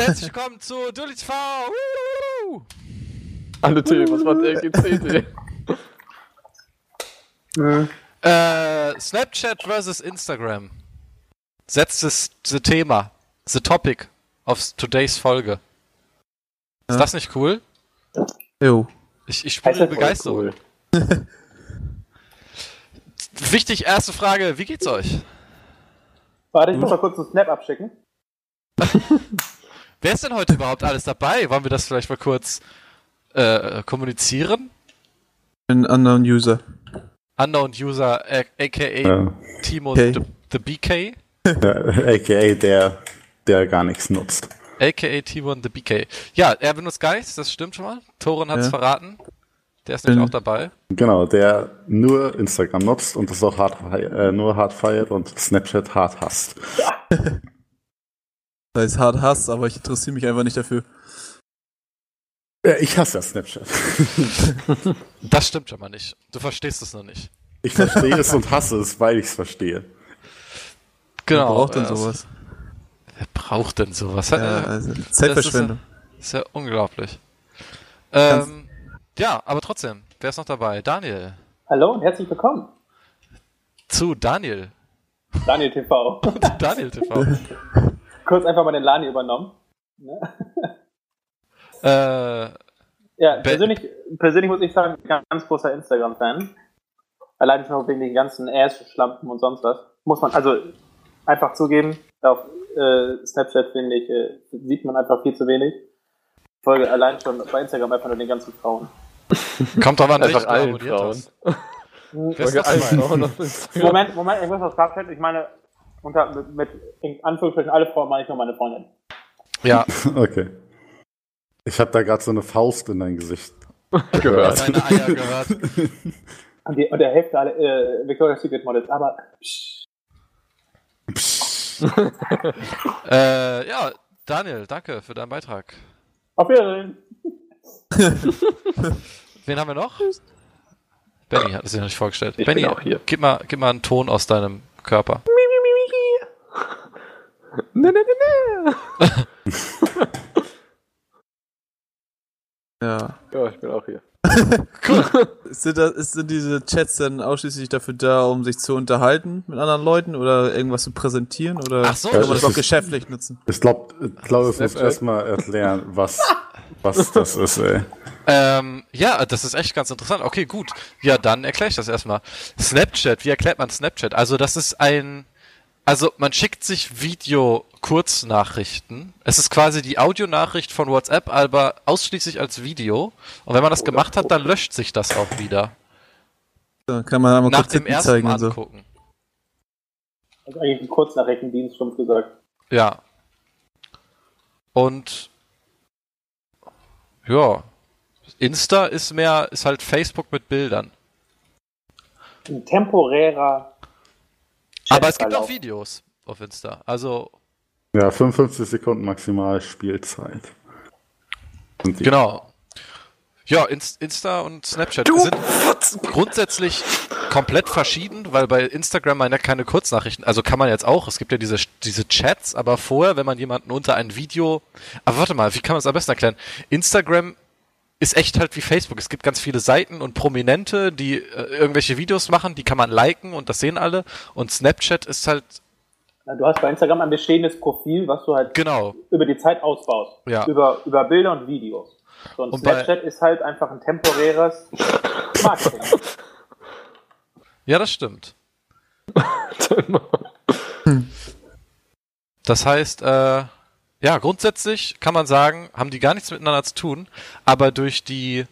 herzlich willkommen zu Dully TV. Alle Themen, was war der GC? Äh, Snapchat versus Instagram. Setzt das the Thema, the topic of today's Folge. Ist Ja. das nicht cool? Jo. Ich, ich Das spüre Begeisterung. cool. Wichtig, erste Frage, wie geht's euch? Warte, ich muss mal kurz einen Snap abschicken. Wer ist denn heute überhaupt alles dabei? Wollen wir das vielleicht mal kurz äh, kommunizieren? Ein unknown User. Unknown User, äh, aka Ja. Timo Okay. the, the BK, Ja, AKA der, der gar nichts nutzt. aka Timo the BK. Ja, er benutzt nichts, das stimmt schon mal. Toren hat's Ja. verraten. Der ist nämlich auch dabei. Genau, der nur Instagram nutzt und das auch hart, äh, nur hart feiert und Snapchat hart hasst. Das heißt hart Hass, aber ich interessiere mich einfach nicht dafür. Ja, ich hasse ja Snapchat. Das stimmt schon mal nicht. Du verstehst es noch nicht. Ich verstehe es und hasse es, weil ich es verstehe. Wer braucht denn sowas? Wer braucht denn sowas? Ja, Äh, also Zeitverschwendung. ist ja unglaublich. Ähm, ja, aber trotzdem, wer ist noch dabei? Daniel. Hallo und herzlich willkommen. Zu Daniel. Daniel TV. Daniel TV. Kurz einfach mal den Lani übernommen. Ne? äh, Ja, persönlich, persönlich muss ich sagen, ganz großer Instagram-Fan. Allein schon wegen den ganzen Ass-Schlampen und sonst was. Muss man, also einfach zugeben, auf äh, Snapchat finde ich, äh, sieht man einfach viel zu wenig. Ich folge allein schon bei Instagram einfach nur den ganzen Frauen. kommt drauf an, Einfach allen Frauen. Instagram. Moment, Moment, ich muss auf Snapchat, ich meine, unter, mit, mit in Anführungsstrichen alle Frauen meine ich nur meine Freundin. Ja, Okay. Ich habe da gerade so eine Faust in dein Gesicht gehört. deine Eier gehört. Und, die, und der Hälfte alle äh, Victoria's Secret Models, aber psch, äh, ja, Daniel, danke für deinen Beitrag. auf Wiedersehen. Wen haben wir noch? Benny hat es sich noch nicht vorgestellt. Ich Benny, bin auch hier. Gib mal, gib mal einen Ton aus deinem Körper. Ne, ne, ne, ne. Ja. Ja, ich bin auch hier. Sind, das, ist- sind diese Chats dann ausschließlich dafür da, um sich zu unterhalten mit anderen Leuten oder irgendwas zu präsentieren? Oder Ach so, kann man das auch geschäftlich nutzen? Ich glaube, ich glaub, es muss Snapchat? erstmal erklären, was, was das ist, ey. Ähm, ja, das ist echt ganz interessant. Okay, gut. Ja, dann erkläre ich das erstmal. Snapchat, wie erklärt man Snapchat? Also, das ist ein, also man schickt sich Video-Kurznachrichten. Es ist quasi die Audionachricht von WhatsApp, aber ausschließlich als Video. Und wenn man das gemacht hat, dann löscht sich das auch wieder. Da kann man einmal Nach kurz dem ersten zeigen so. angucken. Also eigentlich ein Kurznachrichtendienst, stumpf gesagt. Ja. Und ja, Insta ist mehr, ist halt Facebook mit Bildern. Ein temporärer Aber es gibt Chatverlauf. auch Videos auf Insta. Also Ja, 55 Sekunden maximal Spielzeit. Genau. Ja, Inst Insta und Snapchat sind grundsätzlich komplett verschieden, weil bei Instagram man ja keine Kurznachrichten, also kann man jetzt auch, es gibt ja diese, diese Chats, aber vorher, wenn man jemanden unter ein Video, aber warte mal, wie kann man es am besten erklären? Instagram ist echt halt wie Facebook. Es gibt ganz viele Seiten und Prominente, die äh, irgendwelche Videos machen, die kann man liken und das sehen alle. Und Snapchat ist halt, Na, Du hast bei Instagram ein bestehendes Profil, was du halt genau, über die Zeit ausbaust. Ja. Über, über Bilder und Videos. So, und, Und Snapchat ist halt einfach ein temporäres Marketing. ja, das stimmt. Das heißt, äh, ja, grundsätzlich kann man sagen, haben die gar nichts miteinander zu tun, aber durch die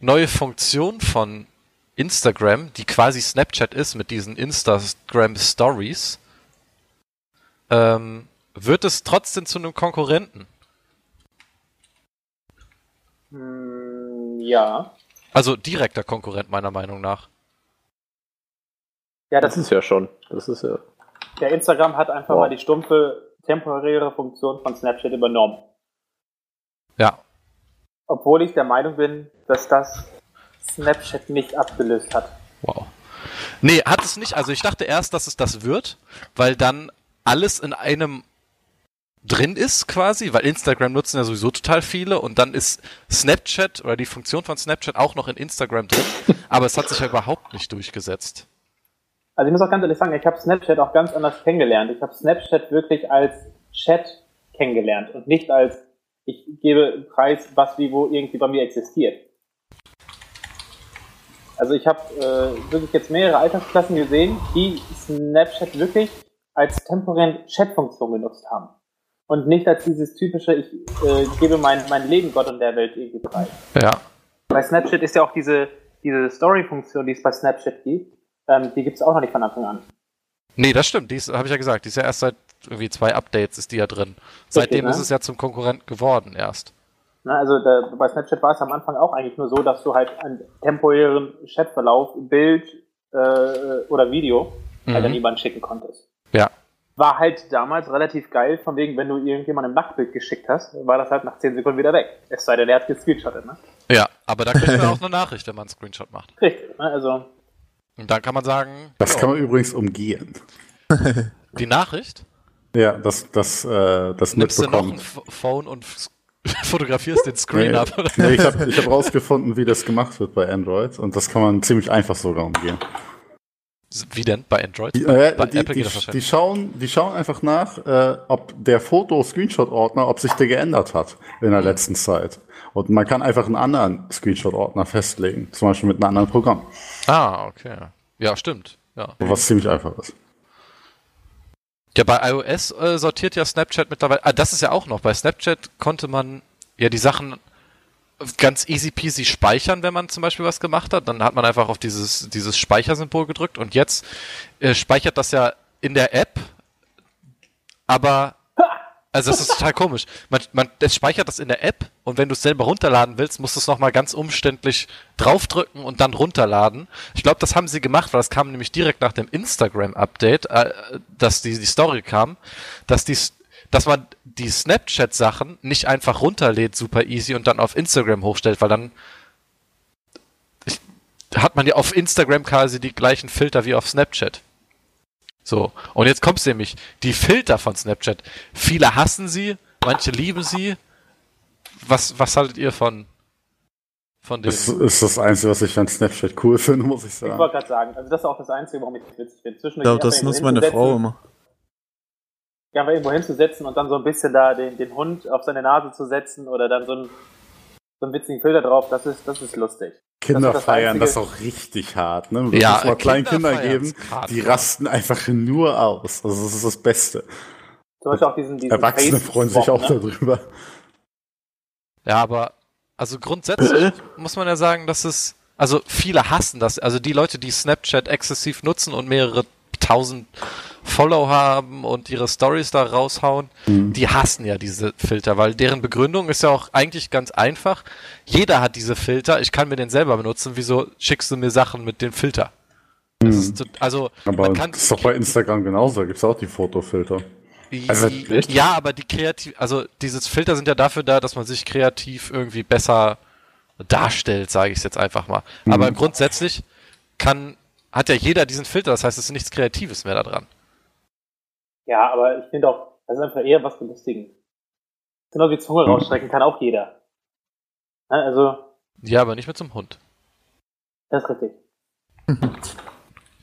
neue Funktion von Instagram, die quasi Snapchat ist mit diesen Instagram Stories, ähm, wird es trotzdem zu einem Konkurrenten. Hm, ja. Also direkter Konkurrent meiner Meinung nach. Ja, Das das ist ja schon. Das ist ja. der Instagram hat einfach Wow. mal die stumpfe temporäre Funktion von Snapchat übernommen. Ja. Obwohl ich der Meinung bin, dass das Snapchat nicht abgelöst hat. Wow. Nee, hat es nicht. Also ich dachte erst, dass es das wird, weil dann alles in einem drin ist quasi, weil Instagram nutzen ja sowieso total viele und dann ist Snapchat oder die Funktion von Snapchat auch noch in Instagram drin, aber es hat sich ja überhaupt nicht durchgesetzt. Also ich muss auch ganz ehrlich sagen, ich habe Snapchat auch ganz anders kennengelernt. Ich habe Snapchat wirklich als Chat kennengelernt und nicht als ich gebe Preis, was wie wo irgendwie bei mir existiert. Also ich habe äh, wirklich jetzt mehrere Altersklassen gesehen, die Snapchat wirklich als temporären Chatfunktion genutzt haben. Und nicht als dieses typische, ich äh, gebe mein, mein Leben Gott und der Welt irgendwie preis. Ja. Bei Snapchat ist ja auch diese, diese Story-Funktion, die es bei Snapchat gibt, ähm, die gibt es auch noch nicht von Anfang an. Nee, das stimmt, die habe ich ja gesagt, die ist ja erst seit irgendwie zwei Updates ist die ja drin. Seitdem ne? ist es ja zum Konkurrent geworden erst. Na, also da, bei Snapchat war es am Anfang auch eigentlich nur so, dass du halt einen temporären Chatverlauf, Bild äh, oder Video halt Mhm. an jemanden schicken konntest. Ja. War halt damals relativ geil, von wegen, wenn du irgendjemandem ein Nacktbild geschickt hast, war das halt nach 10 Sekunden wieder weg. Es sei denn, der hat gescreenshottet, ne? Ja, aber da kriegt man auch eine Nachricht, wenn man einen Screenshot macht. Richtig, ne? Also, Und dann kann man sagen, Das ja, kann man übrigens umgehen. die Nachricht, Ja, das, das, äh, das nimmst du noch ein Phone und fotografierst den Screen Nee, ab. Oder? nee, ich habe ich hab rausgefunden, wie das gemacht wird bei Android und das kann man ziemlich einfach sogar umgehen. Wie denn? Bei Android? Die, äh, Bei die, Apple die, geht das die, wahrscheinlich. schauen, die schauen einfach nach, äh, ob der Foto-Screenshot-Ordner, ob sich der geändert hat in der letzten Zeit. Und man kann einfach einen anderen Screenshot-Ordner festlegen, zum Beispiel mit einem anderen Programm, Ah, okay. Ja, stimmt. Ja. was ziemlich einfach ist. Ja, bei iOS äh, sortiert ja Snapchat mittlerweile. Ah, das ist ja auch noch. Bei Snapchat konnte man ja die Sachen ganz easy peasy speichern, wenn man zum Beispiel was gemacht hat. Dann hat man einfach auf dieses, dieses Speichersymbol gedrückt und jetzt äh, speichert das ja in der App, aber also das ist total komisch. Man, man, es speichert das in der App und wenn du es selber runterladen willst, musst du es nochmal ganz umständlich draufdrücken und dann runterladen. Ich glaube, das haben sie gemacht, weil das kam nämlich direkt nach dem Instagram-Update, äh, dass die, die Story kam, dass die, dass man die Snapchat-Sachen nicht einfach runterlädt, super easy und dann auf Instagram hochstellt, weil dann ich, hat man ja auf Instagram quasi die gleichen Filter wie auf Snapchat. So, und jetzt kommt's nämlich, die Filter von Snapchat. Viele hassen sie, manche lieben sie. Was, was haltet ihr von, von denen? Das ist das Einzige, was ich an Snapchat cool finde, muss ich ich sagen. wollte gerade sagen, also das ist auch das Einzige, warum ich es witzig finde. Ich glaube, das nutzt meine Frau immer. Ja, einfach irgendwo hinzusetzen und dann so ein bisschen da den, den Hund auf seine Nase zu setzen oder dann so einen, so einen witzigen Filter drauf, das ist, das ist lustig. Kinder das ist das feiern das auch richtig hart. Ne? Wir Ja, müssen mal kleinen Kinder geben, die rasten einfach nur aus. Also das ist das Beste. Zum Beispiel auch diesen, diesen Erwachsene freuen sich auch ne? darüber. Ja, aber also grundsätzlich muss man ja sagen, dass es also viele hassen das. Also die Leute, die Snapchat exzessiv nutzen und mehrere tausend Follow haben und ihre Stories da raushauen, die hassen ja diese Filter, weil deren Begründung ist ja auch eigentlich ganz einfach. Jeder hat diese Filter, ich kann mir den selber benutzen. Wieso schickst du mir Sachen mit dem Filter? Das ist, also Aber man kann ist doch bei Instagram genauso, da gibt's auch die Fotofilter. Also, ja, aber die kreativ, also dieses Filter sind ja dafür da, dass man sich kreativ irgendwie besser darstellt, sage ich jetzt einfach mal. Aber grundsätzlich kann hat ja jeder diesen Filter, das heißt, es ist nichts Kreatives mehr da dran. Ja, aber ich finde auch, das ist einfach eher was belustigen. Genau wie Zunge rausstrecken kann auch jeder. Ne, Also, Ja, aber nicht mit so einem Hund. das ist richtig.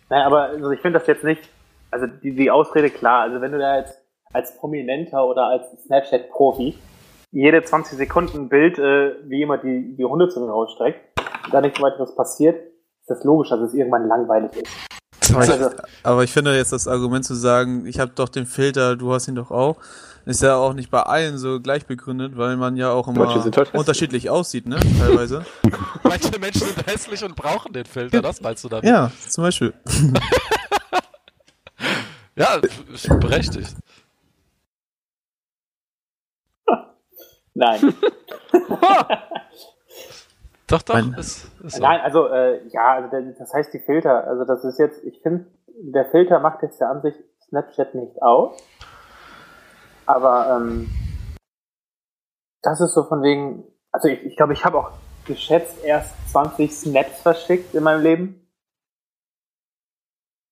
naja, aber also ich finde das jetzt nicht, also die, die Ausrede klar, also wenn du da jetzt als Prominenter oder als Snapchat-Profi jede 20 Sekunden ein Bild, äh, wie jemand die, die Hundezunge rausstreckt, und da nichts weiteres passiert, ist das logisch, dass es irgendwann langweilig ist. Aber ich, aber ich finde jetzt das Argument zu sagen, ich habe doch den Filter, du hast ihn doch auch, ist ja auch nicht bei allen so gleich begründet, weil man ja auch immer unterschiedlich aussieht, ne? Teilweise. Manche Menschen sind hässlich und brauchen den Filter, das meinst du damit? ja, zum Beispiel. Ja, ist berechtigt. Nein. Doch, doch, Mein- ist, ist so. Nein, also äh, ja, also der, das heißt die Filter, also das ist jetzt, ich finde, der Filter macht jetzt der Ansicht Snapchat nicht aus. Aber ähm, das ist so von wegen, also ich glaube, ich, glaub, ich habe auch geschätzt erst 20 Snaps verschickt in meinem Leben.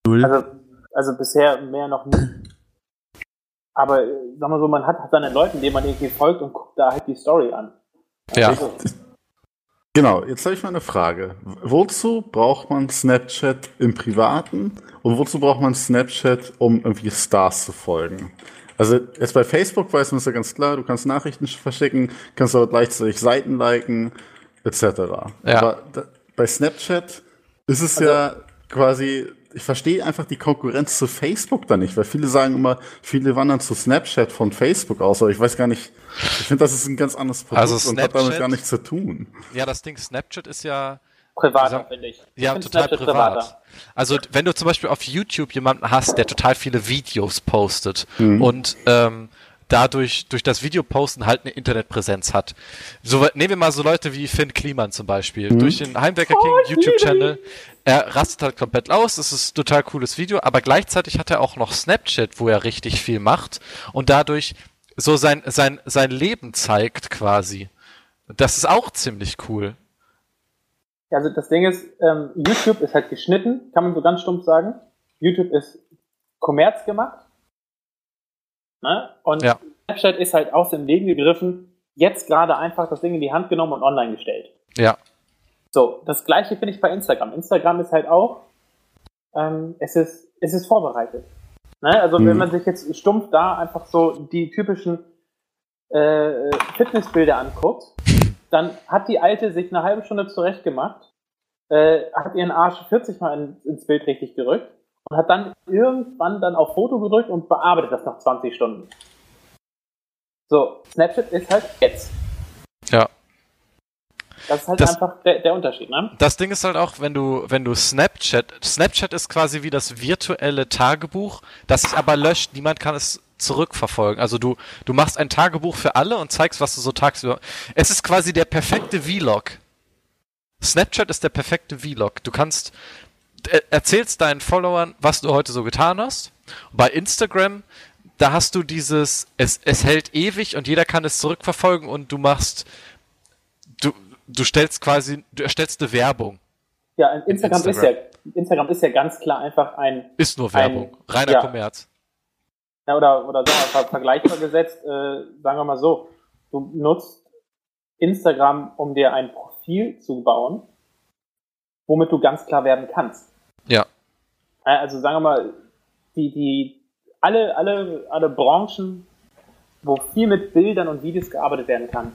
Null. Also, also bisher mehr noch nie. aber äh, sag mal so, man hat seine Leute, denen man irgendwie folgt und guckt da halt die Story an. Ja. Also, Genau, jetzt habe ich mal eine Frage. Wozu braucht man Snapchat im Privaten und wozu braucht man Snapchat, um irgendwie Stars zu folgen? Also jetzt bei Facebook weiß man es ja ganz klar, du kannst Nachrichten verschicken, kannst aber gleichzeitig Seiten liken, etc. Ja. Aber da, bei Snapchat ist es ja quasi, ich verstehe einfach die Konkurrenz zu Facebook da nicht, weil viele sagen immer, viele wandern zu Snapchat von Facebook aus, aber ich weiß gar nicht, ich finde, das ist ein ganz anderes Produkt Also und hat damit Snapchat- gar nichts zu tun. Ja, das Ding Snapchat ist ja privater, Sag- finde ich. Ja, ich total Snapchat privat. Also wenn du zum Beispiel auf YouTube jemanden hast, der total viele Videos postet und ähm, dadurch durch das Videoposten halt eine Internetpräsenz hat. So, nehmen wir mal so Leute wie Finn Kliman zum Beispiel. Durch den Heimwerker King YouTube-Channel. Er rastet halt komplett aus, es ist ein total cooles Video, aber gleichzeitig hat er auch noch Snapchat, wo er richtig viel macht und dadurch so sein, sein, sein Leben zeigt quasi. Das ist auch ziemlich cool. Also das Ding ist, ähm, YouTube ist halt geschnitten, kann man so ganz stumpf sagen. YouTube ist Kommerz gemacht. Ne? Und Ja. Snapchat ist halt aus dem Leben gegriffen, jetzt gerade einfach das Ding in die Hand genommen und online gestellt. Ja. So, das gleiche finde ich bei Instagram. Instagram ist halt auch, ähm, es ist, es ist vorbereitet. Ne? Also wenn Mhm. man sich jetzt stumpf da einfach so die typischen äh, Fitnessbilder anguckt, dann hat die Alte sich eine halbe Stunde zurechtgemacht, äh, hat ihren Arsch 40 Mal in, ins Bild richtig gerückt und hat dann irgendwann dann auf Foto gedrückt und bearbeitet das nach 20 Stunden. So, Snapchat ist halt jetzt. Ja. Das ist halt Das- einfach der, der Unterschied, ne? Das Ding ist halt auch, wenn du, wenn du Snapchat, Snapchat ist quasi wie das virtuelle Tagebuch, das sich aber löscht. Niemand kann es zurückverfolgen. Also du, du machst ein Tagebuch für alle und zeigst, was du so tagsüber. Es ist quasi der perfekte Vlog. Snapchat ist der perfekte Vlog. Du kannst, erzählst deinen Followern, was du heute so getan hast. Bei Instagram, da hast du dieses, es, es hält ewig und jeder kann es zurückverfolgen und du machst, du, du stellst quasi, du erstellst eine Werbung. Ja, Instagram, Instagram. ist ja Instagram ist ja ganz klar einfach ein Ist nur Ein- Werbung. Reiner ja. Kommerz. ja, oder oder sagen wir vergleichbar gesetzt, äh, sagen wir mal so, du nutzt Instagram, um dir ein Profil zu bauen, womit du ganz klar werden kannst. Ja. Äh, Also sagen wir mal, die die alle alle alle Branchen, wo viel mit Bildern und Videos gearbeitet werden kann.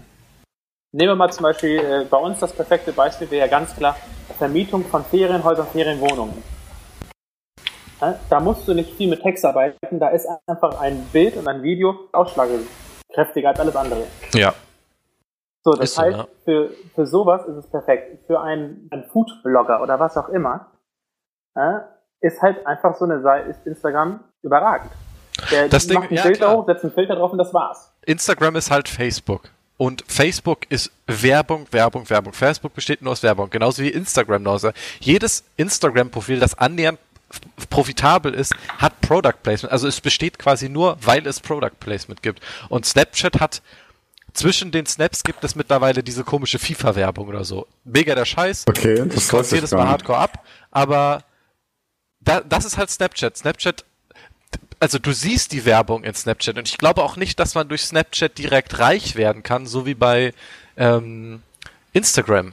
Nehmen wir mal zum Beispiel äh, bei uns das perfekte Beispiel wäre ja ganz klar Vermietung von Ferienhäusern, Ferienwohnungen. Ja, Da musst du nicht viel mit Text arbeiten, da ist einfach ein Bild und ein Video ausschlagkräftiger als alles andere. Ja. So, das Ist so, heißt, ja. für, für sowas ist es perfekt. Für einen, einen Food-Blogger oder was auch immer, ja, ist halt einfach so eine Seite, ist Instagram überragend. Der Das Ding- macht ein ja, Filter klar. hoch, setzt einen Filter drauf und das war's. Instagram ist halt Facebook. Und Facebook ist Werbung, Werbung, Werbung. Facebook besteht nur aus Werbung. Genauso wie Instagram nur aus. Jedes Instagram-Profil, das annähernd profitabel ist, hat Product Placement. Also es besteht quasi nur, weil es Product Placement gibt. Und Snapchat hat zwischen den Snaps gibt es mittlerweile diese komische FIFA-Werbung oder so. Mega der Scheiß. Okay, das ich jedes Mal hardcore ab, aber da, das ist halt Snapchat. Snapchat, also du siehst die Werbung in Snapchat und ich glaube auch nicht, dass man durch Snapchat direkt reich werden kann, so wie bei ähm, Instagram.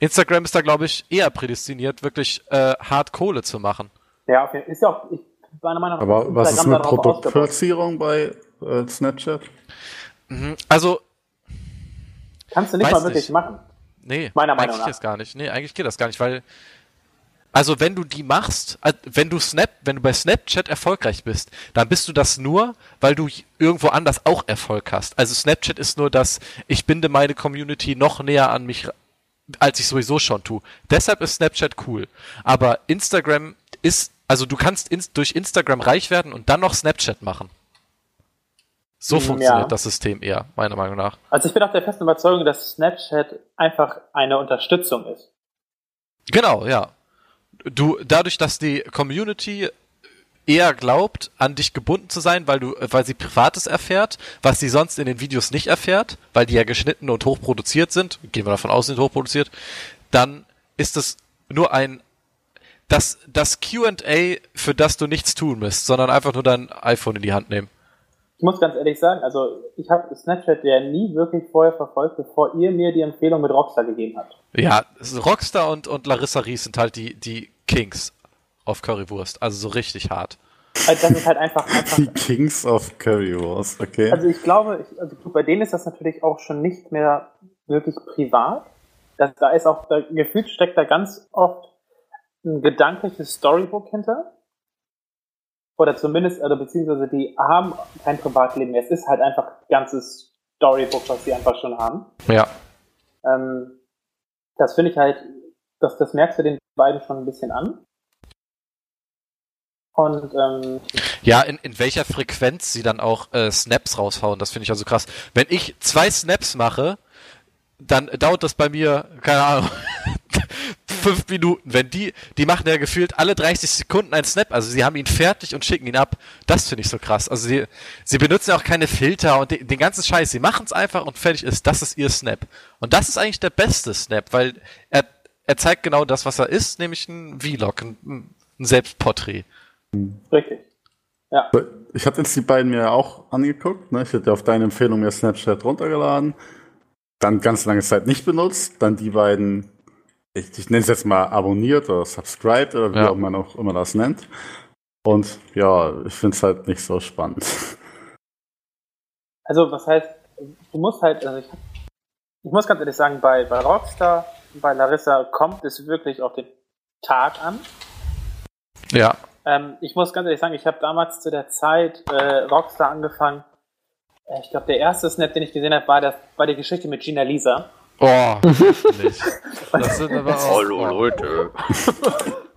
Instagram ist da, glaube ich, eher prädestiniert, wirklich äh, hart Kohle zu machen. Ja, Fall. Ist ja auch, ich, meiner Meinung nach, Aber was ist Instagram mit. Produktplatzierung bei äh, Snapchat? Also, Kannst du nicht mal wirklich nicht. machen. nee, Meiner Meinung eigentlich nach. gar nicht. Nee, eigentlich geht das gar nicht, weil also wenn du die machst, äh, wenn du Snap, wenn du bei Snapchat erfolgreich bist, dann bist du das nur, weil du irgendwo anders auch Erfolg hast. Also Snapchat ist nur das, ich binde meine Community noch näher an mich, als ich sowieso schon tue. Deshalb ist Snapchat cool. Aber Instagram ist, also du kannst ins, durch Instagram reich werden und dann noch Snapchat machen. So Ja. funktioniert das System eher, meiner Meinung nach. Also ich bin auch der festen Überzeugung, dass Snapchat einfach eine Unterstützung ist. Genau, ja. Du, dadurch, dass die Community eher glaubt, an dich gebunden zu sein, weil du, weil sie Privates erfährt, was sie sonst in den Videos nicht erfährt, weil die ja geschnitten und hochproduziert sind, gehen wir davon aus, sind hochproduziert, dann ist es nur ein das, das QA, für das du nichts tun musst, sondern einfach nur dein iPhone in die Hand nehmen. Ich muss ganz ehrlich sagen, also ich habe Snapchat ja nie wirklich vorher verfolgt, bevor ihr mir die Empfehlung mit Rockstar gegeben habt. Ja, Rockstar und, und Larissa Ries sind halt die, die Kings auf Currywurst. Also so richtig hart. Also das ist halt einfach, einfach Die Kings of Currywurst, okay. Also ich glaube, ich, also bei denen ist das natürlich auch schon nicht mehr wirklich privat. Das, da ist auch, da, gefühlt steckt da ganz oft ein gedankliches Storybook hinter. Oder zumindest, oder beziehungsweise die haben kein Privatleben mehr. Es ist halt einfach ein ganzes Storybook, was sie einfach schon haben. Ja. Ähm, das finde ich halt, das, das merkst du den beiden schon ein bisschen an. Und ähm, Ja, in, in welcher Frequenz sie dann auch äh, Snaps raushauen, das finde ich also krass. Wenn ich zwei Snaps mache, dann dauert das bei mir, keine Ahnung, fünf Minuten. Wenn die, die machen ja gefühlt alle 30 Sekunden einen Snap, also sie haben ihn fertig und schicken ihn ab. Das finde ich so krass. Also sie, sie benutzen ja auch keine Filter und den, den ganzen Scheiß. Sie machen es einfach und fertig ist. Das ist ihr Snap. Und das ist eigentlich der beste Snap, weil er, er zeigt genau das, was er ist, nämlich ein Vlog, ein, ein Selbstporträt. richtig. Ja. Ich hatte jetzt die beiden mir auch angeguckt. Ne? Ich hatte auf deine Empfehlung mir Snapchat runtergeladen. Dann ganz lange Zeit nicht benutzt. Dann die beiden, ich, ich nenne es jetzt mal abonniert oder subscribed oder wie Ja. auch man auch immer das nennt. Und ja, ich finde es halt nicht so spannend. Also, was heißt, du musst halt, also ich, ich muss ganz ehrlich sagen, bei, bei Rockstar, bei Larissa kommt es wirklich auf den Tag an. Ja. Ähm, ich muss ganz ehrlich sagen, ich habe damals zu der Zeit äh, Rockstar angefangen. Äh, Ich glaube, der erste Snap, den ich gesehen habe, war, das, war die Geschichte mit Gina Lisa. Oh, nicht. Das sind aber auch. Hallo Leute.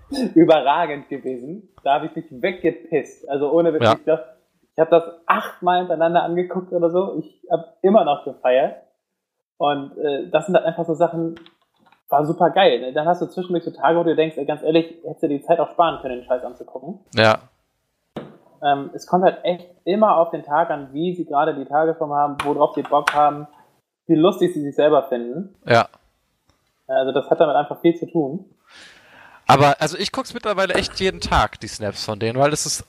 Überragend gewesen. Da habe ich mich weggepisst. Also ohne Witz. Ja. Ich, glaub, ich habe das achtmal hintereinander angeguckt oder so. Ich habe immer noch gefeiert. Und äh, das sind halt einfach so Sachen, war super geil. Ne? Dann hast du zwischendurch so Tage, wo du denkst, ey, ganz ehrlich, hättest du die Zeit auch sparen können, den Scheiß anzugucken. Ja. Ähm, es kommt halt echt immer auf den Tag an, wie sie gerade die Tagesform haben, worauf sie Bock haben, wie lustig sie sich selber finden. Ja. Also das hat damit einfach viel zu tun. Aber also ich guck's mittlerweile echt jeden Tag, die Snaps von denen, weil es ist.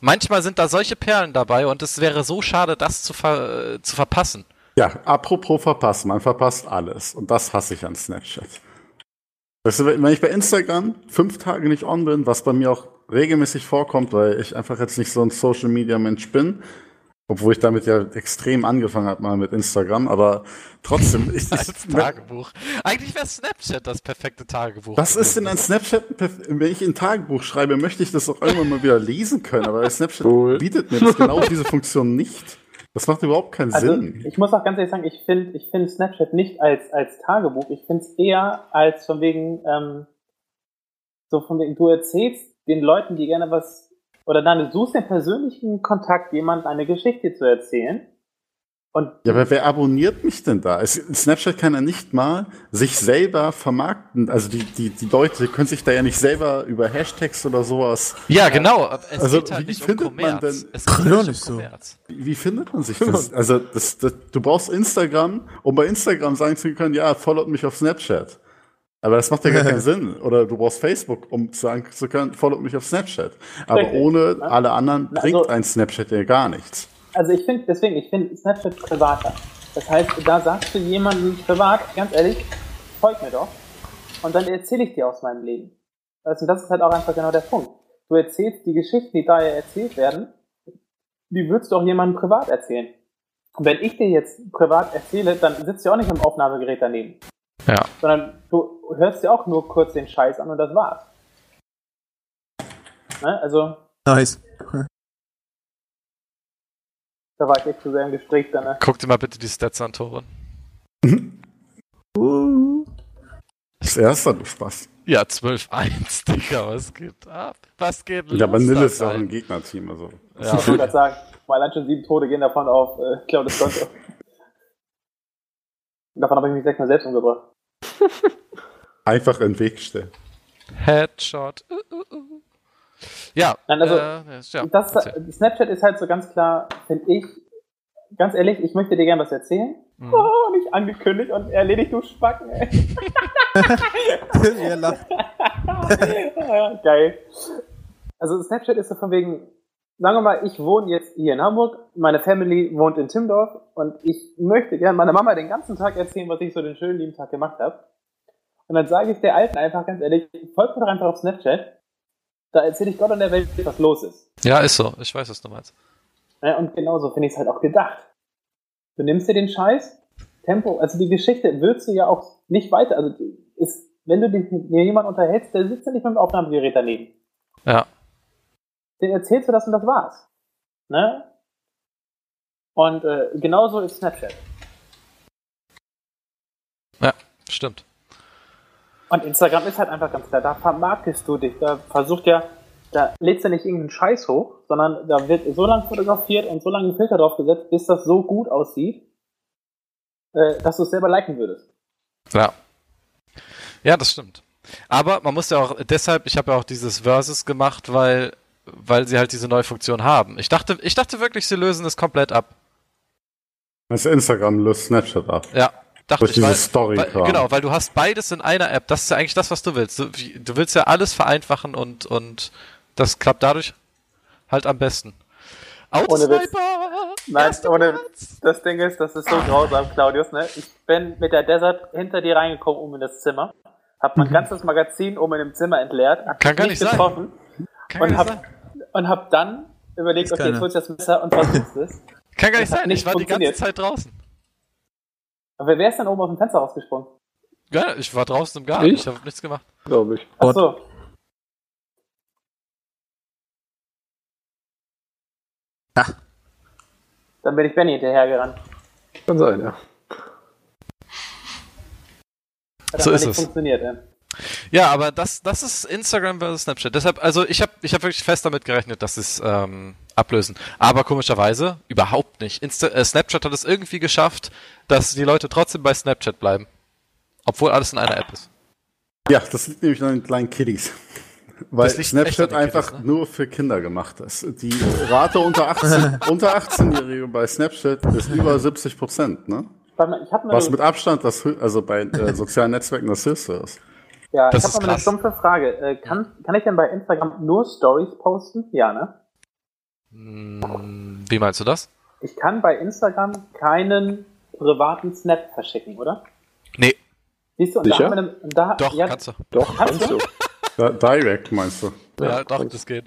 Manchmal sind da solche Perlen dabei und es wäre so schade, das zu, ver, zu verpassen. Ja, apropos verpassen, man verpasst alles. Und das hasse ich an Snapchat. Weißt du, wenn ich bei Instagram fünf Tage nicht on bin, was bei mir auch regelmäßig vorkommt, weil ich einfach jetzt nicht so ein Social Media Mensch bin, obwohl ich damit ja extrem angefangen habe mal mit Instagram, aber trotzdem, ich, Als ich, Tagebuch. Eigentlich wäre Snapchat das perfekte Tagebuch. was ist denn an Snapchat? Wenn ich ein Tagebuch schreibe, möchte ich das auch irgendwann mal wieder lesen können, aber Snapchat Cool. bietet mir das genau diese Funktion nicht. Das macht überhaupt keinen Also Sinn. ich muss auch ganz ehrlich sagen, ich finde ich find Snapchat nicht als, als Tagebuch, ich finde es eher als von wegen, ähm, so von wegen, du erzählst den Leuten, die gerne was, oder dann du suchst den persönlichen Kontakt, jemand eine Geschichte zu erzählen. Und Ja, aber wer abonniert mich denn da? Es, Snapchat kann ja nicht mal sich selber vermarkten. Also die, die, die Leute können sich da ja nicht selber über Hashtags oder sowas. ja, genau. aber Es Also, geht halt wie nicht um findet man denn- Es geht ja, nicht nicht so. Wie, wie findet man sich das? Also das, das, du brauchst Instagram, um bei Instagram sagen zu können, ja, followt mich auf Snapchat. Aber das macht ja gar keinen Sinn. Oder du brauchst Facebook, um sagen zu können, followt mich auf Snapchat. Aber Richtig. ohne alle anderen Na, bringt also- ein Snapchat ja gar nichts. Also ich finde, deswegen, ich finde Snapchat privater. Das heißt, da sagst du jemandem privat, ganz ehrlich, folg mir doch. Und dann erzähle ich dir aus meinem Leben. Also das ist halt auch einfach genau der Punkt. Du erzählst die Geschichten, die da ja erzählt werden, die würdest du auch jemandem privat erzählen. Und wenn ich dir jetzt privat erzähle, dann sitzt du auch nicht am Aufnahmegerät daneben. Ja. Sondern du hörst dir auch nur kurz den Scheiß an und das war's. Ne? Also, Nice. da war ich echt zu sehr im Gespräch dann. Ne? Guck dir mal bitte die Stats an, Toren. Das erste hat Spaß. Ja, 12-1, Digga, was geht ab? Was geht los? Ja, aber Nil da ist auch ein? Gegnerteam. Also. Ja, Ich wollte gerade sagen, mal allein schon sieben Tote gehen davon auf äh, Claudius Konto. Und davon habe ich mich sechsmal selbst umgebracht. Einfach in den Weg stellen. Headshot. Uh, uh, uh. Ja, Nein, also, äh, ja, das. Snapchat ist halt so ganz klar, finde ich, ganz ehrlich, ich möchte dir gerne was erzählen. Mhm. Oh, nicht angekündigt und erledigt, du Spacken, ey. Ihr lacht. geil. Also Snapchat ist so von wegen, sagen wir mal, ich wohne jetzt hier in Hamburg, meine Family wohnt in Timdorf und ich möchte gerne meiner Mama den ganzen Tag erzählen, was ich so den schönen lieben Tag gemacht habe. Und dann sage ich der Alten einfach ganz ehrlich, folgt mir doch einfach auf Snapchat. Da erzähle ich Gott und der Welt, was los ist. Ja, ist so. Ich weiß, was du meinst. Ja, und genauso finde ich es halt auch gedacht. Du nimmst dir den Scheiß, Tempo, also die Geschichte willst du ja auch nicht weiter, also ist, wenn du dich mit jemandem unterhältst, der sitzt ja nicht mit dem Aufnahmegerät daneben. Ja. Den erzählst du das und das war's. Ne? Und äh, genauso ist Snapchat. Ja, stimmt. Und Instagram ist halt einfach ganz klar, da vermarktest du dich, da versucht ja, da lädst du nicht irgendeinen Scheiß hoch, sondern da wird so lange fotografiert und so lange ein Filter drauf gesetzt, bis das so gut aussieht, äh, dass du es selber liken würdest. Ja. Ja, das stimmt. Aber man muss ja auch, deshalb, ich habe ja auch dieses Versus gemacht, weil, weil sie halt diese neue Funktion haben. Ich dachte, ich dachte wirklich, sie lösen es komplett ab. Das Instagram löst Snapchat ab. Ja, dachte Durch ich. diese Weil, Story weil, genau, weil du hast beides in einer App. Das ist ja eigentlich das, was du willst. Du, du willst ja alles vereinfachen und, und das klappt dadurch halt am besten. Ohne Witz. Outsniper! Nein, ohne! Das Ding ist, das ist so grausam, Claudius, ne? Ich bin mit der Desert hinter dir reingekommen, um in das Zimmer, hab mein ganzes Magazin oben in dem Zimmer entleert, hab Mhm. Kann gar nicht sein. getroffen Kann und hab, sein. Und hab dann überlegt, okay, jetzt holst du das Messer und versuchst es. Kann gar nicht das sein. nicht Ich war die ganze. Zeit draußen. Aber wer ist denn oben aus dem Fenster rausgesprungen? Ja, ich war draußen im Garten. Ich? Ich habe nichts gemacht. Glaube ich. Ach so. Ah. Dann bin ich Benny hinterhergerannt. Kann sein, ja. Hat So aber ist nicht es. funktioniert, ey. Ja, aber das, das ist Instagram versus Snapchat. Deshalb, also ich habe ich hab wirklich fest damit gerechnet, dass sie es ähm, ablösen. Aber komischerweise überhaupt nicht. Insta äh, Snapchat hat es irgendwie geschafft, dass die Leute trotzdem bei Snapchat bleiben. Obwohl alles in einer App ist. Ja, das liegt nämlich an den kleinen Kiddies. Weil Snapchat einfach Kiddies, ne? nur für Kinder gemacht ist. Die Rate unter 18, unter 18-Jährige bei Snapchat ist über 70 Prozent, ne? Was mit Abstand das, also bei äh, sozialen Netzwerken das höchste ist. Ja, Das ich ist hab noch mal eine stumpfe Frage. Äh, kann, kann ich denn bei Instagram nur Stories posten? Ja, ne? Hm, wie meinst du das? Ich kann bei Instagram keinen privaten Snap verschicken, oder? Nee, Siehst du, und Sicher? da haben wir eine, da, doch, ja, kannst du. Doch, Kannst du? Da, direct meinst du? Ja, Ja, doch, das geht.